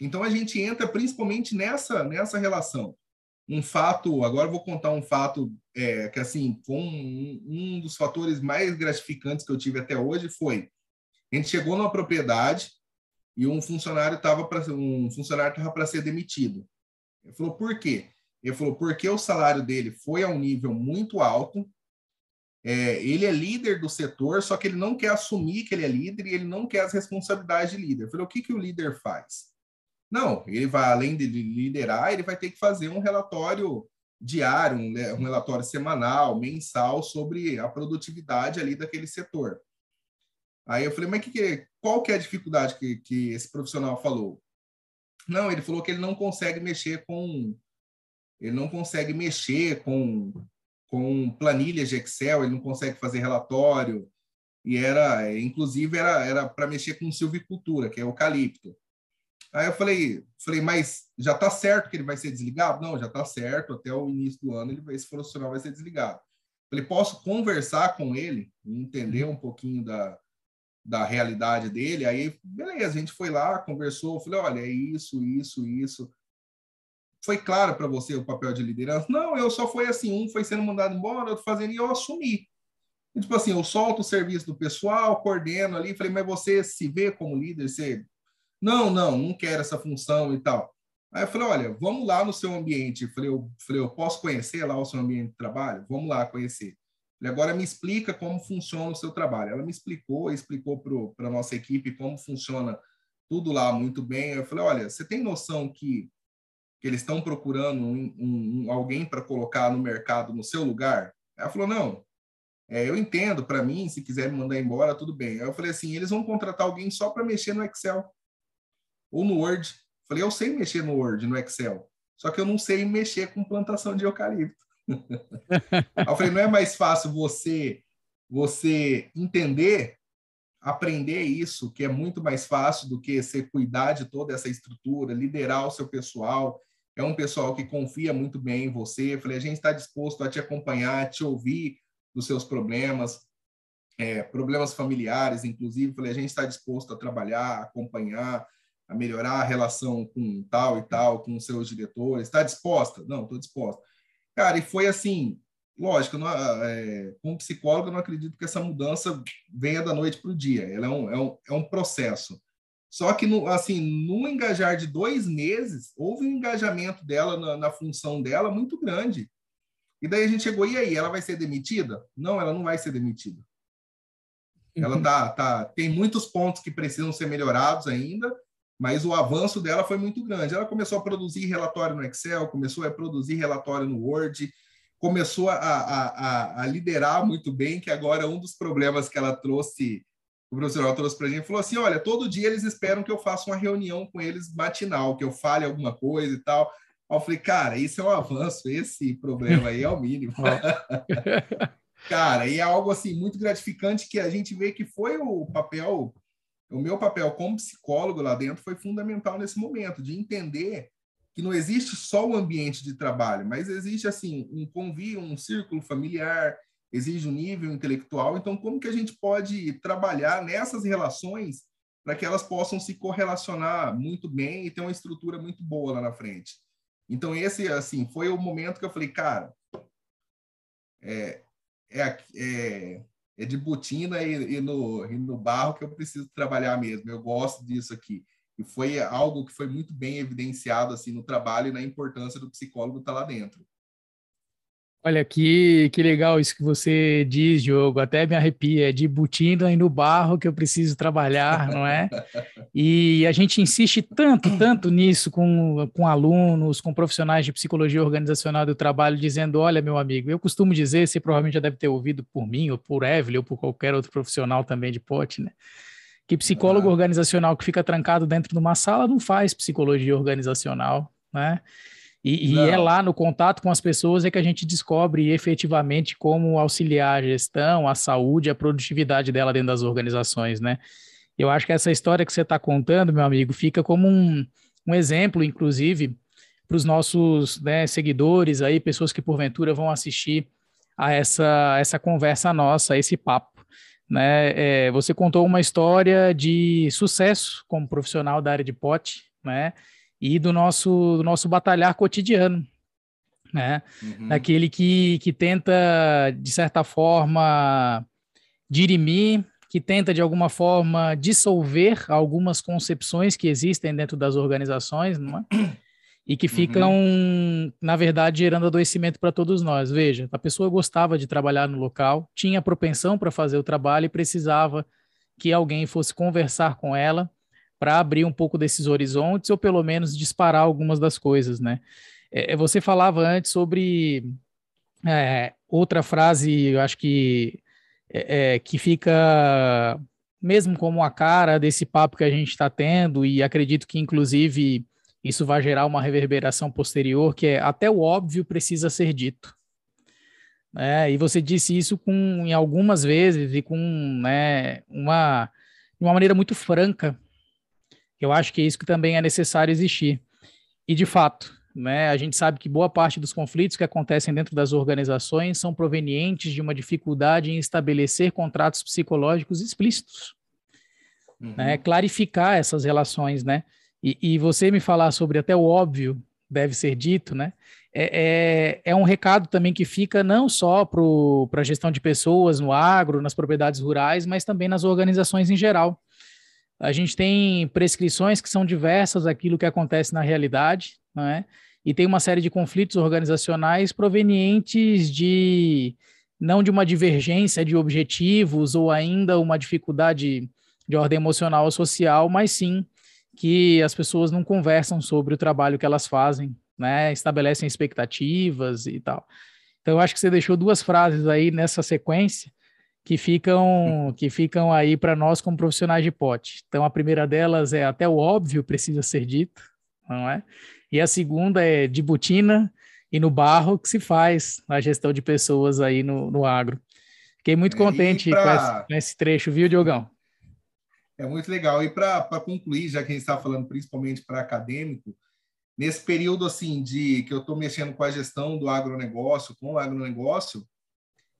Então a gente entra principalmente nessa nessa relação. Um fato, agora vou contar um fato é, que assim, com um, um dos fatores mais gratificantes que eu tive até hoje foi a gente chegou numa propriedade e um funcionário estava para um funcionário estava para ser demitido. Ele falou: "Por quê?" Ele falou, porque o salário dele foi a um nível muito alto, é, ele é líder do setor, só que ele não quer assumir que ele é líder e ele não quer as responsabilidades de líder. Eu falei, o que, que o líder faz? Não, ele vai, além de liderar, ele vai ter que fazer um relatório diário, um, um relatório semanal, mensal, sobre a produtividade ali daquele setor. Aí eu falei, mas que que, qual que é a dificuldade que, que esse profissional falou? Não, ele falou que ele não consegue mexer com ele não consegue mexer com, com planilhas de Excel, ele não consegue fazer relatório, e era, inclusive, era era para mexer com silvicultura, que é eucalipto. Aí eu falei, falei, mas já está certo que ele vai ser desligado? Não, já está certo, até o início do ano ele vai, esse profissional vai ser desligado. Falei, posso conversar com ele, entender um pouquinho da, da realidade dele? Aí, beleza, a gente foi lá, conversou, falei, olha, é isso, isso, isso foi claro para você o papel de liderança? Não, eu só foi assim, um foi sendo mandado embora, outro fazendo, e eu assumi. E, tipo assim, eu solto o serviço do pessoal, coordeno ali, falei, mas você se vê como líder? Você... Não, não, não quero essa função e tal. Aí eu falei, olha, vamos lá no seu ambiente. Falei, eu, falei, eu posso conhecer lá o seu ambiente de trabalho? Vamos lá conhecer. Falei, agora me explica como funciona o seu trabalho. Ela me explicou, explicou para a nossa equipe como funciona tudo lá muito bem. Eu falei, olha, você tem noção que que eles estão procurando um, um, alguém para colocar no mercado no seu lugar? Ela falou, não, é, eu entendo, para mim, se quiser me mandar embora, tudo bem. Aí eu falei assim, eles vão contratar alguém só para mexer no Excel ou no Word. Eu falei, eu sei mexer no Word, no Excel, só que eu não sei mexer com plantação de eucalipto. Eu falei, não é mais fácil você você entender, aprender isso, que é muito mais fácil do que você cuidar de toda essa estrutura, liderar o seu pessoal, é um pessoal que confia muito bem em você. Eu falei, a gente está disposto a te acompanhar, a te ouvir dos seus problemas, é, problemas familiares, inclusive. Eu falei, a gente está disposto a trabalhar, acompanhar, a melhorar a relação com tal e tal, com os seus diretores. Está disposta? Não, estou disposta. Cara, e foi assim, lógico, não, é, como psicólogo, eu não acredito que essa mudança venha da noite para o dia. Ela é um, é, um, é um processo. Só que, no, assim, no engajar de dois meses, houve um engajamento dela na, na, função dela muito grande. E daí a gente chegou, e aí, ela vai ser demitida? Não, ela não vai ser demitida. Ela uhum. tá, tá, tem muitos pontos que precisam ser melhorados ainda, mas o avanço dela foi muito grande. Ela começou a produzir relatório no Excel, começou a produzir relatório no Word, começou a, a, a, liderar muito bem, que agora um dos problemas que ela trouxe, o professor trouxe para a gente, falou assim, olha, todo dia eles esperam que eu faça uma reunião com eles matinal, que eu fale alguma coisa e tal. Eu falei, cara, isso é um avanço, esse problema aí é o mínimo. cara, e é algo assim muito gratificante que a gente vê que foi o papel o meu papel como psicólogo lá dentro foi fundamental nesse momento, de entender que não existe só o ambiente de trabalho, mas existe assim um convívio, um círculo familiar, exige um nível intelectual. Então, como que a gente pode trabalhar nessas relações para que elas possam se correlacionar muito bem e ter uma estrutura muito boa lá na frente? Então, esse assim foi o momento que eu falei, cara, é, é, é é de botina e, e, no, e no barro que eu preciso trabalhar mesmo. Eu gosto disso aqui. E foi algo que foi muito bem evidenciado assim no trabalho e na importância do psicólogo estar lá dentro. Olha, que, que legal isso que você diz, Diogo. Até me arrepia. É de butina e no barro que eu preciso trabalhar, não é? E a gente insiste tanto, tanto nisso com, com alunos, com profissionais de psicologia organizacional do trabalho, dizendo: olha, meu amigo, eu costumo dizer, você provavelmente já deve ter ouvido por mim, ou por Evelyn, ou por qualquer outro profissional também de pote, né? Que psicólogo ah. organizacional que fica trancado dentro de uma sala não faz psicologia organizacional, né? E, e, é lá no contato com as pessoas é que a gente descobre efetivamente como auxiliar a gestão, a saúde, a produtividade dela dentro das organizações, né? Eu acho que essa história que você está contando, meu amigo, fica como um, um exemplo, inclusive, para os nossos né, seguidores aí, pessoas que porventura vão assistir a essa, essa conversa nossa, a esse papo. Né? É, você contou uma história de sucesso como profissional da área de pote, né? E do nosso, do nosso batalhar cotidiano, né? Uhum. Daquele que, que tenta, de certa forma, dirimir, que tenta, de alguma forma, dissolver algumas concepções que existem dentro das organizações, não é? E que ficam, uhum. na verdade, gerando adoecimento para todos nós. Veja, a pessoa gostava de trabalhar no local, tinha propensão para fazer o trabalho e precisava que alguém fosse conversar com ela para abrir um pouco desses horizontes ou pelo menos disparar algumas das coisas, né? É, é, você falava antes sobre é, outra frase, eu acho que é, é, que fica mesmo como a cara desse papo que a gente está tendo e acredito que inclusive isso vai gerar uma reverberação posterior, que é até o óbvio precisa ser dito. É, e você disse isso com, em algumas vezes e com né, uma, uma maneira muito franca, eu acho que é isso que também é necessário existir. E, de fato, né, a gente sabe que boa parte dos conflitos que acontecem dentro das organizações são provenientes de uma dificuldade em estabelecer contratos psicológicos explícitos. Uhum. Né, clarificar essas relações, né? E, e, você me falar sobre até o óbvio deve ser dito, né? É, é, é um recado também que fica não só para a gestão de pessoas no agro, nas propriedades rurais, mas também nas organizações em geral. A gente tem prescrições que são diversas daquilo que acontece na realidade, não é? E tem uma série de conflitos organizacionais provenientes de não de uma divergência de objetivos ou ainda uma dificuldade de ordem emocional ou social, mas sim que as pessoas não conversam sobre o trabalho que elas fazem, né? Estabelecem expectativas e tal. Então, eu acho que você deixou duas frases aí nessa sequência que ficam que ficam aí para nós como profissionais de pote. Então a primeira delas é até o óbvio precisa ser dito, não é? E a segunda é de botina e no barro que se faz a gestão de pessoas aí no, no agro. Fiquei muito é, contente pra... com, esse, com, esse, trecho, viu, Diogão? É muito legal. E para concluir, já que a gente está falando principalmente para acadêmico, nesse período assim de que eu estou mexendo com a gestão do agronegócio, com o agronegócio,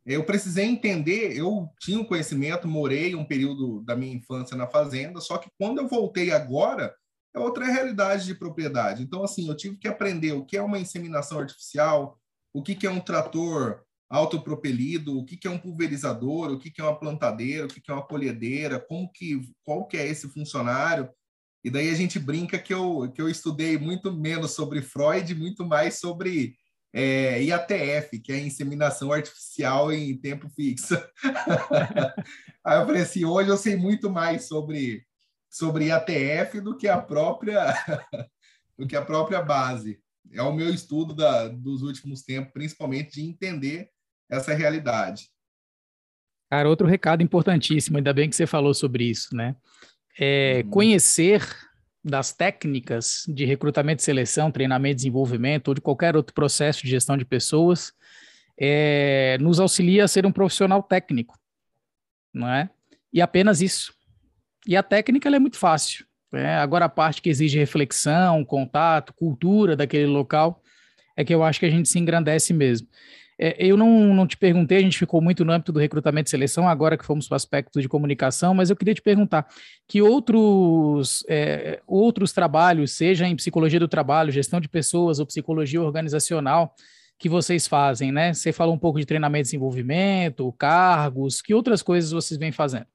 eu precisei entender, eu tinha um conhecimento, morei um período da minha infância na fazenda, só que quando eu voltei agora, é outra realidade de propriedade. Então, assim, eu tive que aprender o que é uma inseminação artificial, o que, que é um trator autopropelido, o que, que é um pulverizador, o que, que é uma plantadeira, o que, que é uma colhedeira, como que, qual que é esse funcionário. E daí a gente brinca que eu, que eu estudei muito menos sobre Freud, muito mais sobre é, IATF, que é inseminação artificial em tempo fixo. Aí eu falei assim, hoje eu sei muito mais sobre, sobre IATF do que a própria do que a própria base. É o meu estudo da, dos últimos tempos, principalmente de entender essa realidade. Cara, outro recado importantíssimo, ainda bem que você falou sobre isso, né? É, uhum. Conhecer das técnicas de recrutamento seleção, treinamento desenvolvimento, ou de qualquer outro processo de gestão de pessoas, é, nos auxilia a ser um profissional técnico, não é? E apenas isso. E a técnica é muito fácil. Né? Agora, a parte que exige reflexão, contato, cultura daquele local, é que eu acho que a gente se engrandece mesmo. É, eu não, não te perguntei, a gente ficou muito no âmbito do recrutamento e seleção, agora que fomos para o aspecto de comunicação, mas eu queria te perguntar que outros, é, outros trabalhos, seja em psicologia do trabalho, gestão de pessoas ou psicologia organizacional, que vocês fazem, né? Você falou um pouco de treinamento e desenvolvimento, cargos, que outras coisas vocês vêm fazendo?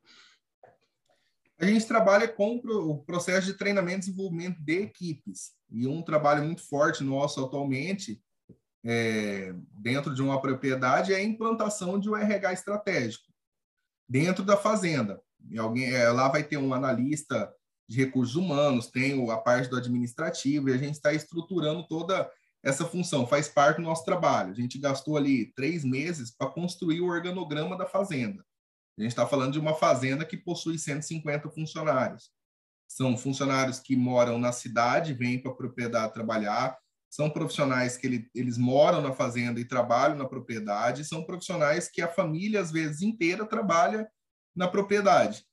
A gente trabalha com o processo de treinamento e desenvolvimento de equipes. E um trabalho muito forte nosso atualmente é, dentro de uma propriedade é a implantação de um RH estratégico dentro da fazenda. E alguém é, lá vai ter um analista de recursos humanos, tem a parte do administrativo e a gente está estruturando toda essa função. Faz parte do nosso trabalho. A gente gastou ali três meses para construir o organograma da fazenda. A gente está falando de uma fazenda que possui 150 funcionários. São funcionários que moram na cidade, vêm para a propriedade trabalhar, são profissionais que ele, eles moram na fazenda e trabalham na propriedade, são profissionais que a família, às vezes, inteira trabalha na propriedade.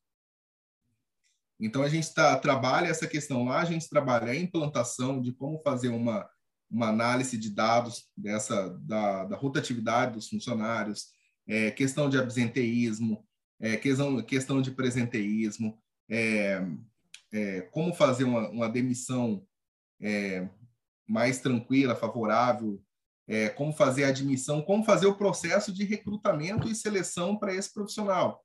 Então, a gente tá, trabalha essa questão lá, a gente trabalha a implantação de como fazer uma, uma análise de dados dessa da, da rotatividade dos funcionários, é, questão de absenteísmo, é, questão, questão de presenteísmo, é, é como fazer uma, uma demissão é, mais tranquila, favorável, é, como fazer a admissão, como fazer o processo de recrutamento e seleção para esse profissional.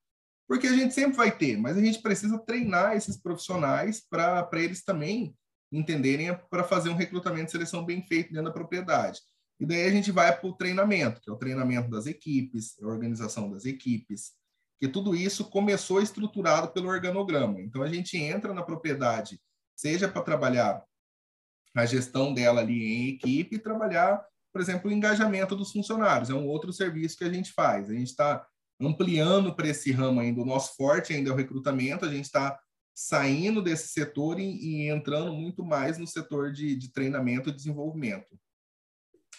Porque a gente sempre vai ter, mas a gente precisa treinar esses profissionais para eles também entenderem para fazer um recrutamento e seleção bem feito dentro da propriedade. E daí a gente vai para o treinamento, que é o treinamento das equipes, a organização das equipes, que tudo isso começou estruturado pelo organograma. Então a gente entra na propriedade, seja para trabalhar a gestão dela ali em equipe e trabalhar, por exemplo, o engajamento dos funcionários. É um outro serviço que a gente faz. A gente está ampliando para esse ramo ainda. O nosso forte ainda é o recrutamento. A gente está saindo desse setor e, e, entrando muito mais no setor de, de treinamento e desenvolvimento.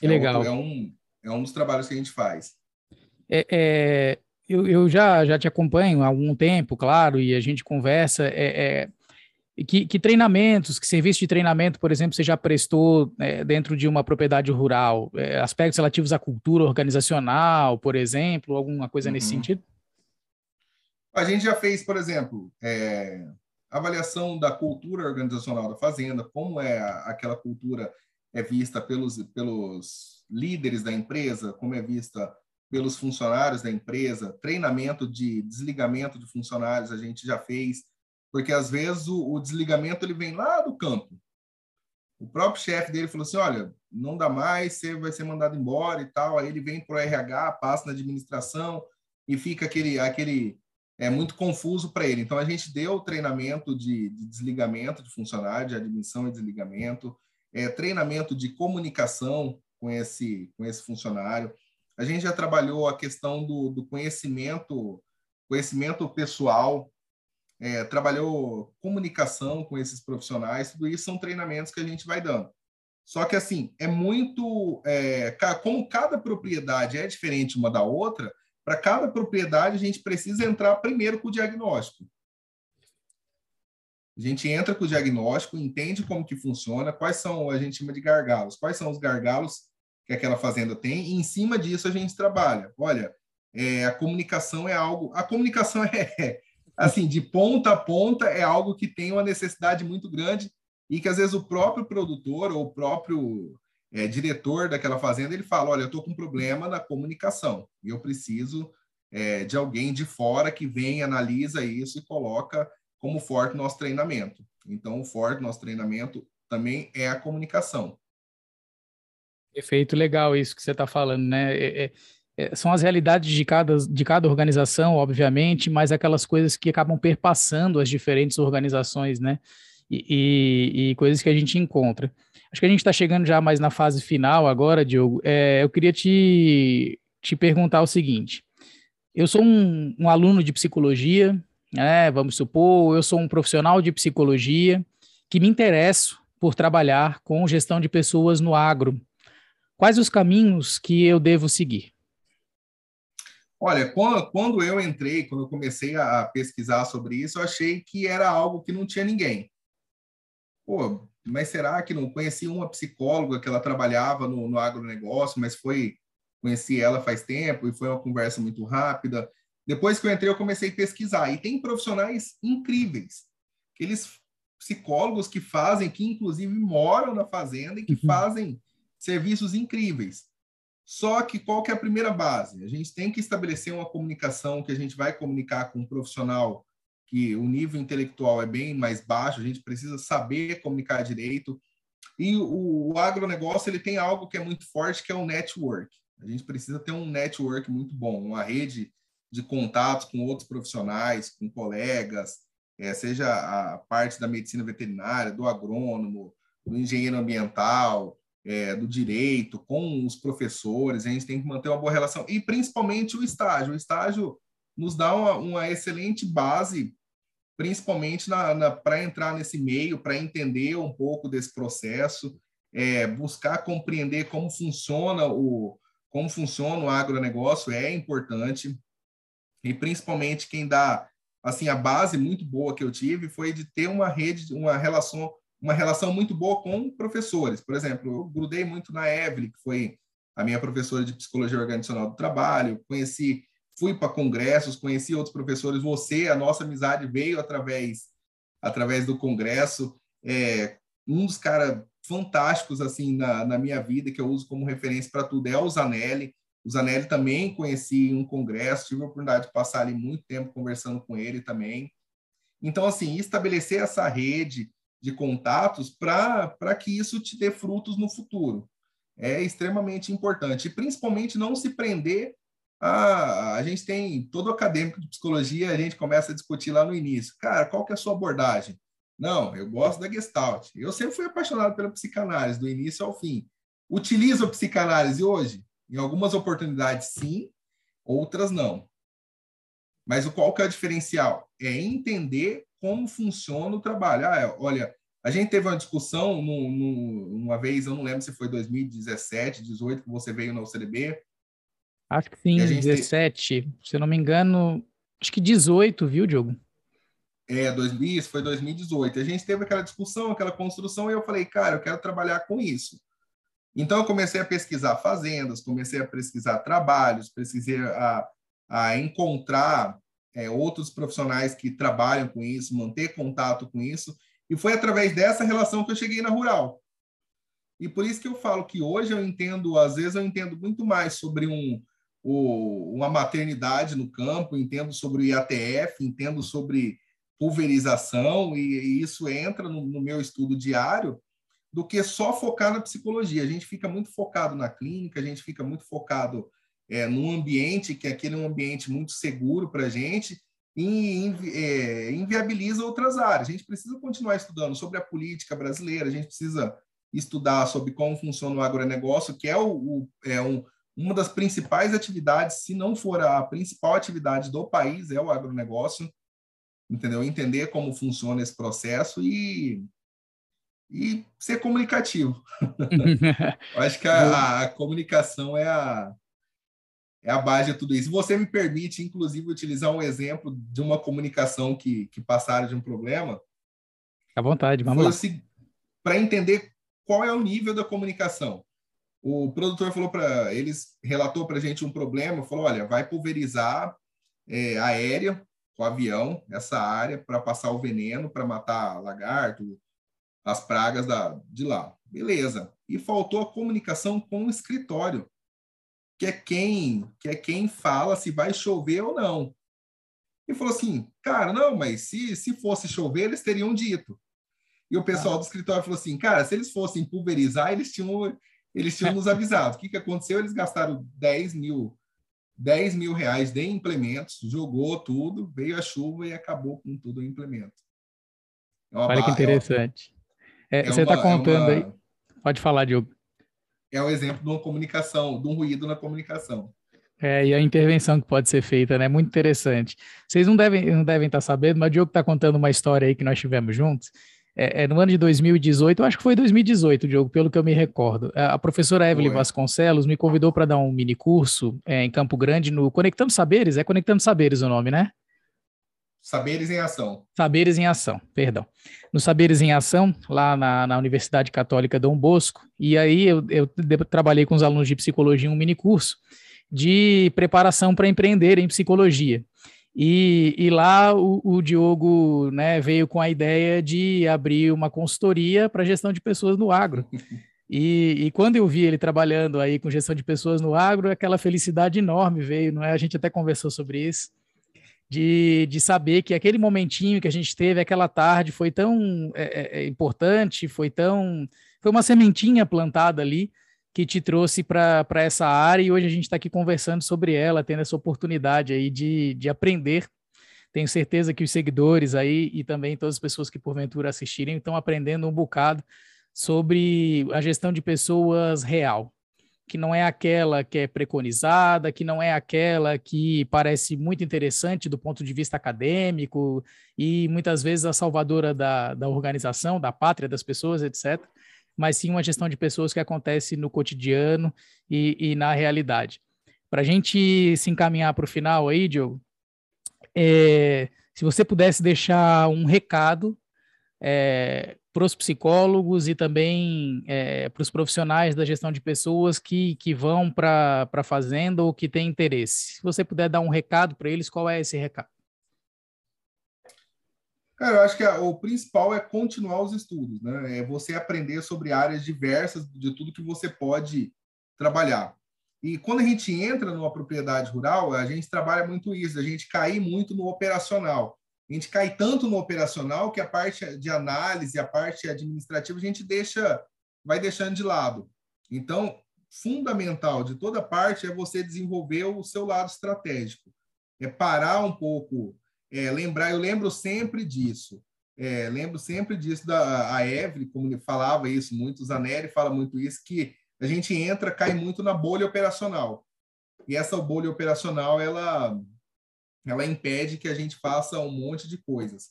Que é legal. Outro, é, um, é um dos trabalhos que a gente faz. É, é, eu, eu já, já te acompanho há algum tempo, claro, e a gente conversa. É, é que, que, treinamentos, que serviço de treinamento, por exemplo, você já prestou é, dentro de uma propriedade rural? É, aspectos relativos à cultura organizacional, por exemplo, alguma coisa uhum. nesse sentido? A gente já fez, por exemplo, é, avaliação da cultura organizacional da fazenda, como é a, aquela cultura é vista pelos, pelos líderes da empresa, como é vista pelos funcionários da empresa, treinamento de desligamento de funcionários a gente já fez, porque às vezes o, o desligamento ele vem lá do campo. O próprio chefe dele falou assim: olha, não dá mais, você vai ser mandado embora e tal. Aí ele vem para o RH, passa na administração e fica aquele, aquele é muito confuso para ele. Então a gente deu treinamento de, de, desligamento de funcionário, de admissão e desligamento, é, treinamento de comunicação com esse com esse funcionário. A gente já trabalhou a questão do, do conhecimento conhecimento pessoal é, trabalhou comunicação com esses profissionais, tudo isso são treinamentos que a gente vai dando. Só que, assim, é muito. É, como cada propriedade é diferente uma da outra, para cada propriedade a gente precisa entrar primeiro com o diagnóstico. A gente entra com o diagnóstico, entende como que funciona, quais são, a gente chama de gargalos, quais são os gargalos que aquela fazenda tem, e em cima disso a gente trabalha. Olha, é, a comunicação é algo. A comunicação é, assim, de ponta a ponta, é algo que tem uma necessidade muito grande e que às vezes o próprio produtor ou o próprio é, diretor daquela fazenda ele fala: Olha, eu estou com um problema na comunicação e eu preciso é, de alguém de fora que vem, analisa isso e coloca como forte nosso treinamento. Então, o forte nosso treinamento também é a comunicação. Perfeito, legal isso que você está falando, né? É, é, são as realidades de cada, de cada organização, obviamente, mas aquelas coisas que acabam perpassando as diferentes organizações, né? E, e, e coisas que a gente encontra. Acho que a gente está chegando já mais na fase final agora, Diogo. É, eu queria te, te perguntar o seguinte: eu sou um, um aluno de psicologia, né, vamos supor, eu sou um profissional de psicologia que me interesso por trabalhar com gestão de pessoas no agro. Quais os caminhos que eu devo seguir? Olha, quando, quando eu entrei, quando eu comecei a pesquisar sobre isso, eu achei que era algo que não tinha ninguém. Pô, mas será que não conheci uma psicóloga que ela trabalhava no, no agronegócio, mas foi conheci ela faz tempo e foi uma conversa muito rápida. Depois que eu entrei, eu comecei a pesquisar. E tem profissionais incríveis. Aqueles psicólogos que fazem, que inclusive moram na fazenda e que uhum. fazem serviços incríveis. Só que qual que é a primeira base? A gente tem que estabelecer uma comunicação que a gente vai comunicar com um profissional que o nível intelectual é bem mais baixo, a gente precisa saber comunicar direito. E o, o agronegócio ele tem algo que é muito forte, que é o network. A gente precisa ter um network muito bom, uma rede de contatos com outros profissionais, com colegas, é, seja a parte da medicina veterinária, do agrônomo, do engenheiro ambiental, é, do direito, com os professores, a gente tem que manter uma boa relação, e principalmente o estágio. O estágio nos dá uma, uma excelente base, principalmente para entrar nesse meio, para entender um pouco desse processo, é, buscar compreender como funciona o, como funciona o agronegócio é importante e principalmente quem dá assim a base muito boa que eu tive foi de ter uma rede, uma relação, uma relação muito boa com professores. Por exemplo, eu grudei muito na Evelyn, que foi a minha professora de psicologia organizacional do trabalho, conheci, fui para congressos, conheci outros professores. Você, a nossa amizade veio através através do congresso. É, um dos caras fantásticos assim na, na minha vida, que eu uso como referência para tudo, é o Zanelli. O Zanelli também conheci em um congresso, tive a oportunidade de passar ali muito tempo conversando com ele também. Então, assim, estabelecer essa rede de contatos para que isso te dê frutos no futuro é extremamente importante. E principalmente não se prender a. A gente tem todo acadêmico de psicologia, a gente começa a discutir lá no início. Cara, qual que é a sua abordagem? Não, eu gosto da Gestalt. Eu sempre fui apaixonado pela psicanálise, do início ao fim. Utilizo a psicanálise hoje? Em algumas oportunidades, sim, outras não. Mas o qual que é o diferencial? É entender como funciona o trabalho. Ah, é, olha, a gente teve uma discussão no, no, uma vez, eu não lembro se foi 2017, 18, que você veio na OCDB. Acho que sim, 17. Tem... Se eu não me engano, acho que 18, viu, Diogo? é, 2000, isso foi 2018. A gente teve aquela discussão, aquela construção, e eu falei, cara, eu quero trabalhar com isso. Então, eu comecei a pesquisar fazendas, comecei a pesquisar trabalhos, pesquisei a, a encontrar é, outros profissionais que trabalham com isso, manter contato com isso, e foi através dessa relação que eu cheguei na Rural. E por isso que eu falo que hoje eu entendo, às vezes eu entendo muito mais sobre um, o, uma maternidade no campo, entendo sobre o IATF, entendo sobre pulverização, e, e isso entra no, no, meu estudo diário, do que só focar na psicologia. A gente fica muito focado na clínica, a gente fica muito focado é, num ambiente que aquele é um ambiente muito seguro para a gente e invi é, inviabiliza outras áreas. A gente precisa continuar estudando sobre a política brasileira, a gente precisa estudar sobre como funciona o agronegócio, que é, o, o é um, uma das principais atividades, se não for a principal atividade do país, é o agronegócio entendeu? Entender como funciona esse processo e, e ser comunicativo. acho que a, a, comunicação é a, é a base de tudo isso. Você me permite, inclusive, utilizar um exemplo de uma comunicação que, que passaram de um problema. À vontade, vamos Foi lá. Para entender qual é o nível da comunicação. O produtor falou para eles, relatou para a gente um problema, falou, olha, vai pulverizar é, aérea com avião essa área para passar o veneno, para matar lagarto, as pragas da, de lá. Beleza. E faltou a comunicação com o escritório, que é quem, que é quem fala se vai chover ou não. E falou assim, cara, não, mas se, se fosse chover, eles teriam dito. E o pessoal ah. do escritório falou assim, cara, se eles fossem pulverizar, eles tinham, eles tinham nos avisado. O que, que aconteceu? Eles gastaram 10 mil, 10 mil reais de implementos, jogou tudo, veio a chuva e acabou com tudo o implemento. É Olha que interessante. É, é você está contando é uma, aí. Pode falar, Diogo. É o um exemplo de uma comunicação, de um ruído na comunicação. É, e a intervenção que pode ser feita, né? Muito interessante. Vocês não devem, não devem estar sabendo, mas o Diogo está contando uma história aí que nós tivemos juntos. É, é, no ano de 2018, eu acho que foi 2018, Diogo, pelo que eu me recordo. A professora Evelyn Ué. Vasconcelos me convidou para dar um mini curso é, em Campo Grande no Conectando Saberes, é Conectando Saberes o nome, né? Saberes em Ação. Saberes em Ação, perdão. No Saberes em Ação, lá na, na Universidade Católica Dom Bosco, e aí eu, eu trabalhei com os alunos de psicologia um mini curso de preparação para empreender em psicologia. E, e lá o, o, Diogo né, veio com a ideia de abrir uma consultoria para gestão de pessoas no agro. E, e, quando eu vi ele trabalhando aí com gestão de pessoas no agro, aquela felicidade enorme veio, não é? A gente até conversou sobre isso de, de saber que aquele momentinho que a gente teve, aquela tarde, foi tão é, é, é importante, foi tão. Foi uma sementinha plantada ali que te trouxe para essa área e hoje a gente está aqui conversando sobre ela, tendo essa oportunidade aí de, de aprender. Tenho certeza que os seguidores aí e também todas as pessoas que porventura assistirem estão aprendendo um bocado sobre a gestão de pessoas real, que não é aquela que é preconizada, que não é aquela que parece muito interessante do ponto de vista acadêmico e muitas vezes a salvadora da, da organização, da pátria das pessoas, etc., mas sim uma gestão de pessoas que acontece no cotidiano e, e na realidade. Para a gente se encaminhar para o final aí, Diogo, é, se você pudesse deixar um recado é, para os psicólogos e também é, para os profissionais da gestão de pessoas que, que vão para a fazenda ou que têm interesse. Se você puder dar um recado para eles, qual é esse recado? Cara, eu acho que a, o principal é continuar os estudos, né? É você aprender sobre áreas diversas de tudo que você pode trabalhar. E quando a gente entra numa propriedade rural, a gente trabalha muito isso, a gente cair muito no operacional a gente cai tanto no operacional que a parte de análise, a parte administrativa, a gente deixa, vai deixando de lado. Então, fundamental de toda parte é você desenvolver o seu lado estratégico. É parar um pouco, é, lembrar, eu lembro sempre disso. É, lembro sempre disso da a Evelyn, como falava isso, muitos a Nery fala muito isso, que a gente entra, cai muito na bolha operacional. E essa bolha operacional, ela ela impede que a gente faça um monte de coisas.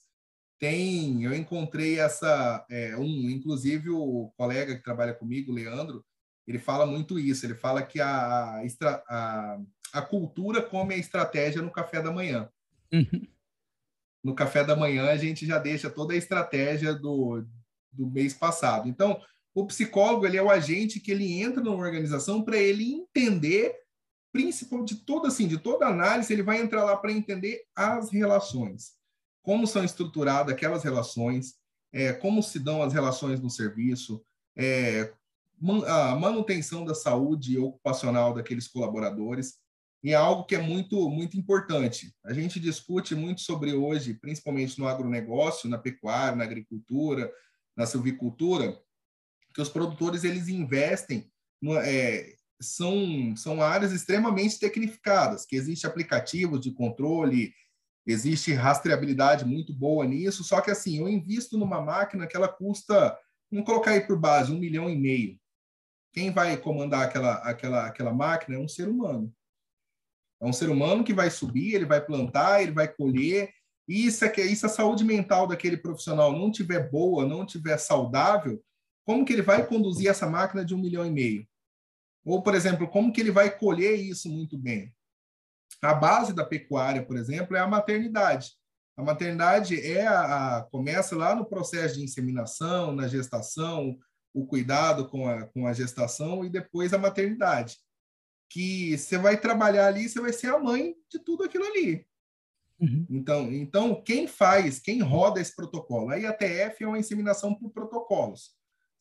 Tem, eu encontrei essa, é, um, inclusive o colega que trabalha comigo, Leandro, ele fala muito isso. Ele fala que a, a, a cultura come a estratégia no café da manhã. Uhum. No café da manhã a gente já deixa toda a estratégia do, do mês passado. Então, o psicólogo ele é o agente que ele entra numa organização para ele entender principal de toda assim, de toda análise, ele vai entrar lá para entender as relações, como são estruturadas aquelas relações, é, como se dão as relações no serviço, é, a manutenção da saúde ocupacional daqueles colaboradores, e é algo que é muito muito importante. A gente discute muito sobre hoje, principalmente no agronegócio, na pecuária, na agricultura, na silvicultura, que os produtores eles investem no, é, são, são áreas extremamente tecnificadas, que existe aplicativos de controle, existe rastreabilidade muito boa nisso, só que assim, eu invisto numa máquina que ela custa, vamos colocar aí por base, um milhão e meio. Quem vai comandar aquela, aquela, aquela máquina é um ser humano. É um ser humano que vai subir, ele vai plantar, ele vai colher, e isso é, isso a saúde mental daquele profissional não tiver boa, não tiver saudável, como que ele vai conduzir essa máquina de um milhão e meio? Ou, por exemplo, como que ele vai colher isso muito bem? A base da pecuária, por exemplo, é a maternidade. A maternidade é a, a, começa lá no processo de inseminação, na gestação, o cuidado com a, com a gestação e depois a maternidade. Que você vai trabalhar ali, você vai ser a mãe de tudo aquilo ali. Uhum. Então, então, quem faz, quem roda esse protocolo? A IATF é uma inseminação por protocolos.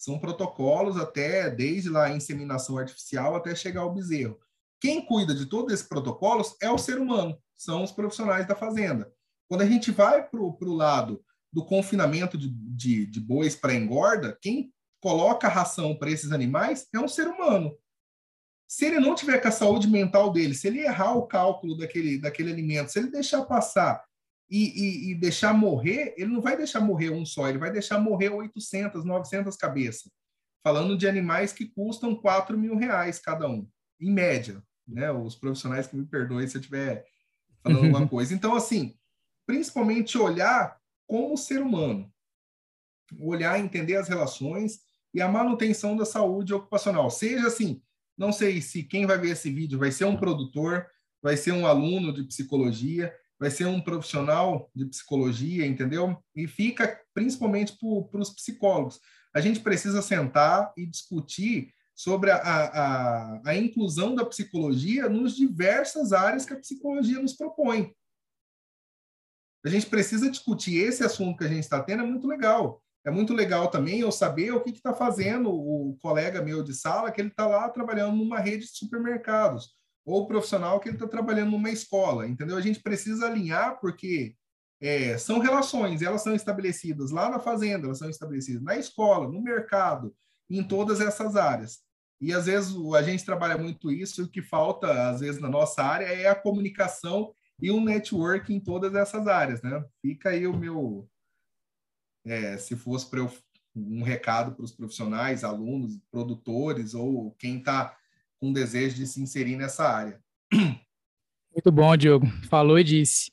São protocolos até, desde lá a inseminação artificial até chegar ao bezerro. Quem cuida de todos esses protocolos é o ser humano, são os profissionais da fazenda. Quando a gente vai para o lado do confinamento de, de, de bois para engorda, quem coloca ração para esses animais é um ser humano. Se ele não tiver com a saúde mental dele, se ele errar o cálculo daquele, daquele alimento, se ele deixar passar e, e, e, deixar morrer, ele não vai deixar morrer um só, ele vai deixar morrer 800, 900 cabeças. Falando de animais que custam 4 mil reais cada um, em média. Né? Os profissionais que me perdoem se eu estiver falando alguma coisa. Então, assim, principalmente olhar como ser humano. Olhar, entender as relações e a manutenção da saúde ocupacional. Seja assim, não sei se quem vai ver esse vídeo vai ser um produtor, vai ser um aluno de psicologia, vai ser um profissional de psicologia, entendeu? E fica principalmente para os psicólogos. A gente precisa sentar e discutir sobre a, a, a inclusão da psicologia nos diversas áreas que a psicologia nos propõe. A gente precisa discutir esse assunto que a gente está tendo, é muito legal. É muito legal também eu saber o que está fazendo o colega meu de sala, que ele está lá trabalhando numa rede de supermercados, ou profissional que ele está trabalhando numa escola, entendeu? A gente precisa alinhar, porque é, são relações, elas são estabelecidas lá na fazenda, elas são estabelecidas na escola, no mercado, em todas essas áreas. E às vezes a gente trabalha muito isso, e o que falta, às vezes, na nossa área é a comunicação e o network em todas essas áreas, né? Fica aí o meu, é, se fosse para eu um recado para os profissionais, alunos, produtores ou quem está com desejo de se inserir nessa área. Muito bom, Diogo. Falou e disse.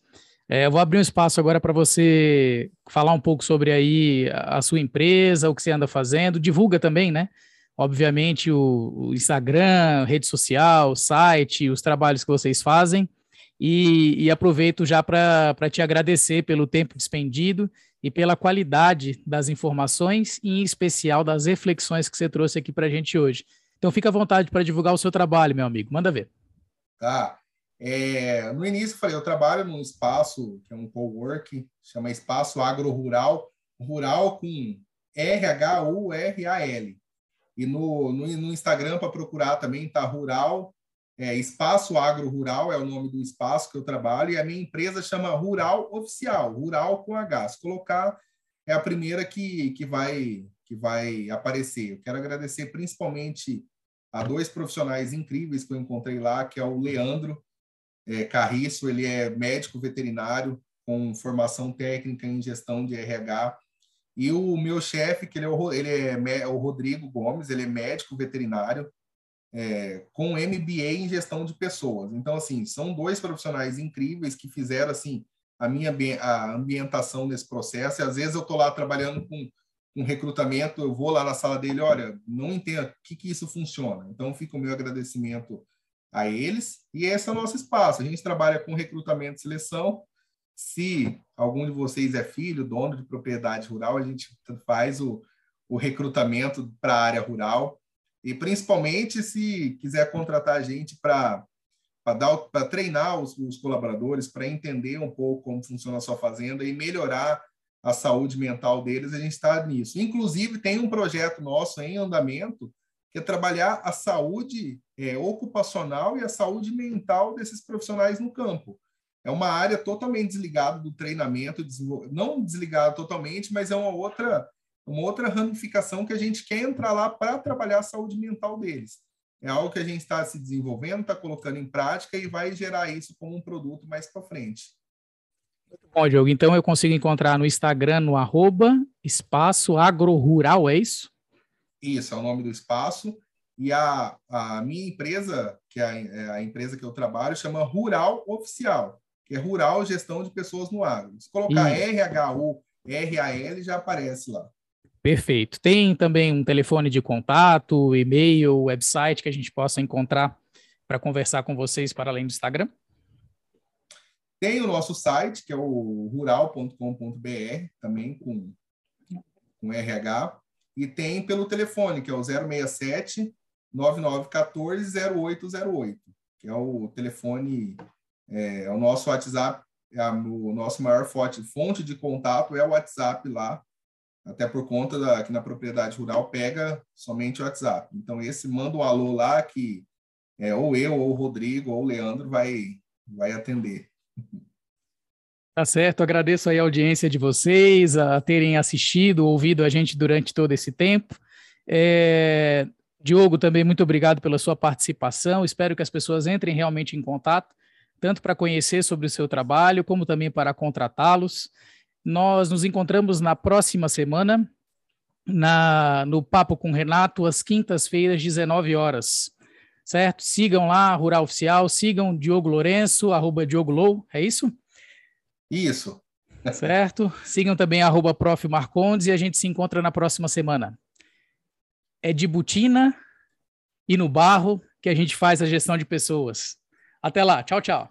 É, eu vou abrir um espaço agora para você falar um pouco sobre aí a sua empresa, o que você anda fazendo. Divulga também, né? Obviamente, o, o Instagram, rede social, site, os trabalhos que vocês fazem. E, e aproveito já para te agradecer pelo tempo despendido e pela qualidade das informações, em especial das reflexões que você trouxe aqui para a gente hoje. Então, fica à vontade para divulgar o seu trabalho, meu amigo. Manda ver. Tá. É, no início, eu falei, eu trabalho num espaço que é um co-work, chama Espaço Agro Rural, rural com R-H-U-R-A-L. E no, no, no Instagram, para procurar também, tá Rural é, Espaço Agro Rural é o nome do espaço que eu trabalho, e a minha empresa chama Rural Oficial, Rural com H. Se colocar, é a primeira que, que, vai, que vai aparecer. Eu quero agradecer principalmente a dois profissionais incríveis que eu encontrei lá, que é o Leandro é, Carriço, ele é médico veterinário com formação técnica em gestão de RH, e o meu chefe, que ele é o, ele é o Rodrigo Gomes, ele é médico veterinário, é, com MBA em gestão de pessoas. Então, assim, são dois profissionais incríveis que fizeram, assim, a minha a ambientação nesse processo. E às vezes eu estou lá trabalhando com um recrutamento, eu vou lá na sala dele, olha, não entendo o que, que isso funciona. Então, fica o meu agradecimento a eles. E esse é o nosso espaço. A gente trabalha com recrutamento e seleção. Se algum de vocês é filho, dono de propriedade rural, a gente faz o, o recrutamento para a área rural. E principalmente se quiser contratar a gente para para treinar os, os colaboradores, para entender um pouco como funciona a sua fazenda e melhorar a saúde mental deles, a gente está nisso. Inclusive, tem um projeto nosso em andamento que é trabalhar a saúde é, ocupacional e a saúde mental desses profissionais no campo. É uma área totalmente desligada do treinamento, não desligada totalmente, mas é uma outra uma outra ramificação que a gente quer entrar lá para trabalhar a saúde mental deles. É algo que a gente está se desenvolvendo, está colocando em prática e vai gerar isso como um produto mais para frente. Muito bom, Diogo. Então eu consigo encontrar no Instagram, no arroba espaço agrorural, é isso? Isso, é o nome do espaço. E a, a minha empresa, que é a, é a empresa que eu trabalho, chama Rural Oficial, que é Rural Gestão de Pessoas no Agro. Se colocar R-H-U-R-A-L, já aparece lá. Perfeito. Tem também um telefone de contato, e-mail, website que a gente possa encontrar para conversar com vocês para além do Instagram? Tem o nosso site, que é o rural.com.br, também com, com RH, e tem pelo telefone, que é o 067 9914 0808, que é o telefone, é, é o nosso WhatsApp, é a, o nosso maior fonte, fonte de contato é o WhatsApp lá, até por conta da, que na propriedade rural pega somente o WhatsApp. Então, esse manda um alô lá que é, ou eu, ou o Rodrigo, ou o Leandro vai, vai atender. Tá certo, agradeço aí a audiência de vocês, a terem assistido, ouvido a gente durante todo esse tempo. É... Diogo, também muito obrigado pela sua participação. Espero que as pessoas entrem realmente em contato, tanto para conhecer sobre o seu trabalho, como também para contratá-los. Nós nos encontramos na próxima semana, na, no Papo com Renato, às quintas-feiras, 19 horas. Certo? Sigam lá, Rural Oficial, sigam Diogo Lourenço, arroba Diogo Lou, é isso? Isso. Certo? Sigam também arroba Prof. Marcondes e a gente se encontra na próxima semana. É de botina e no barro que a gente faz a gestão de pessoas. Até lá. Tchau, tchau.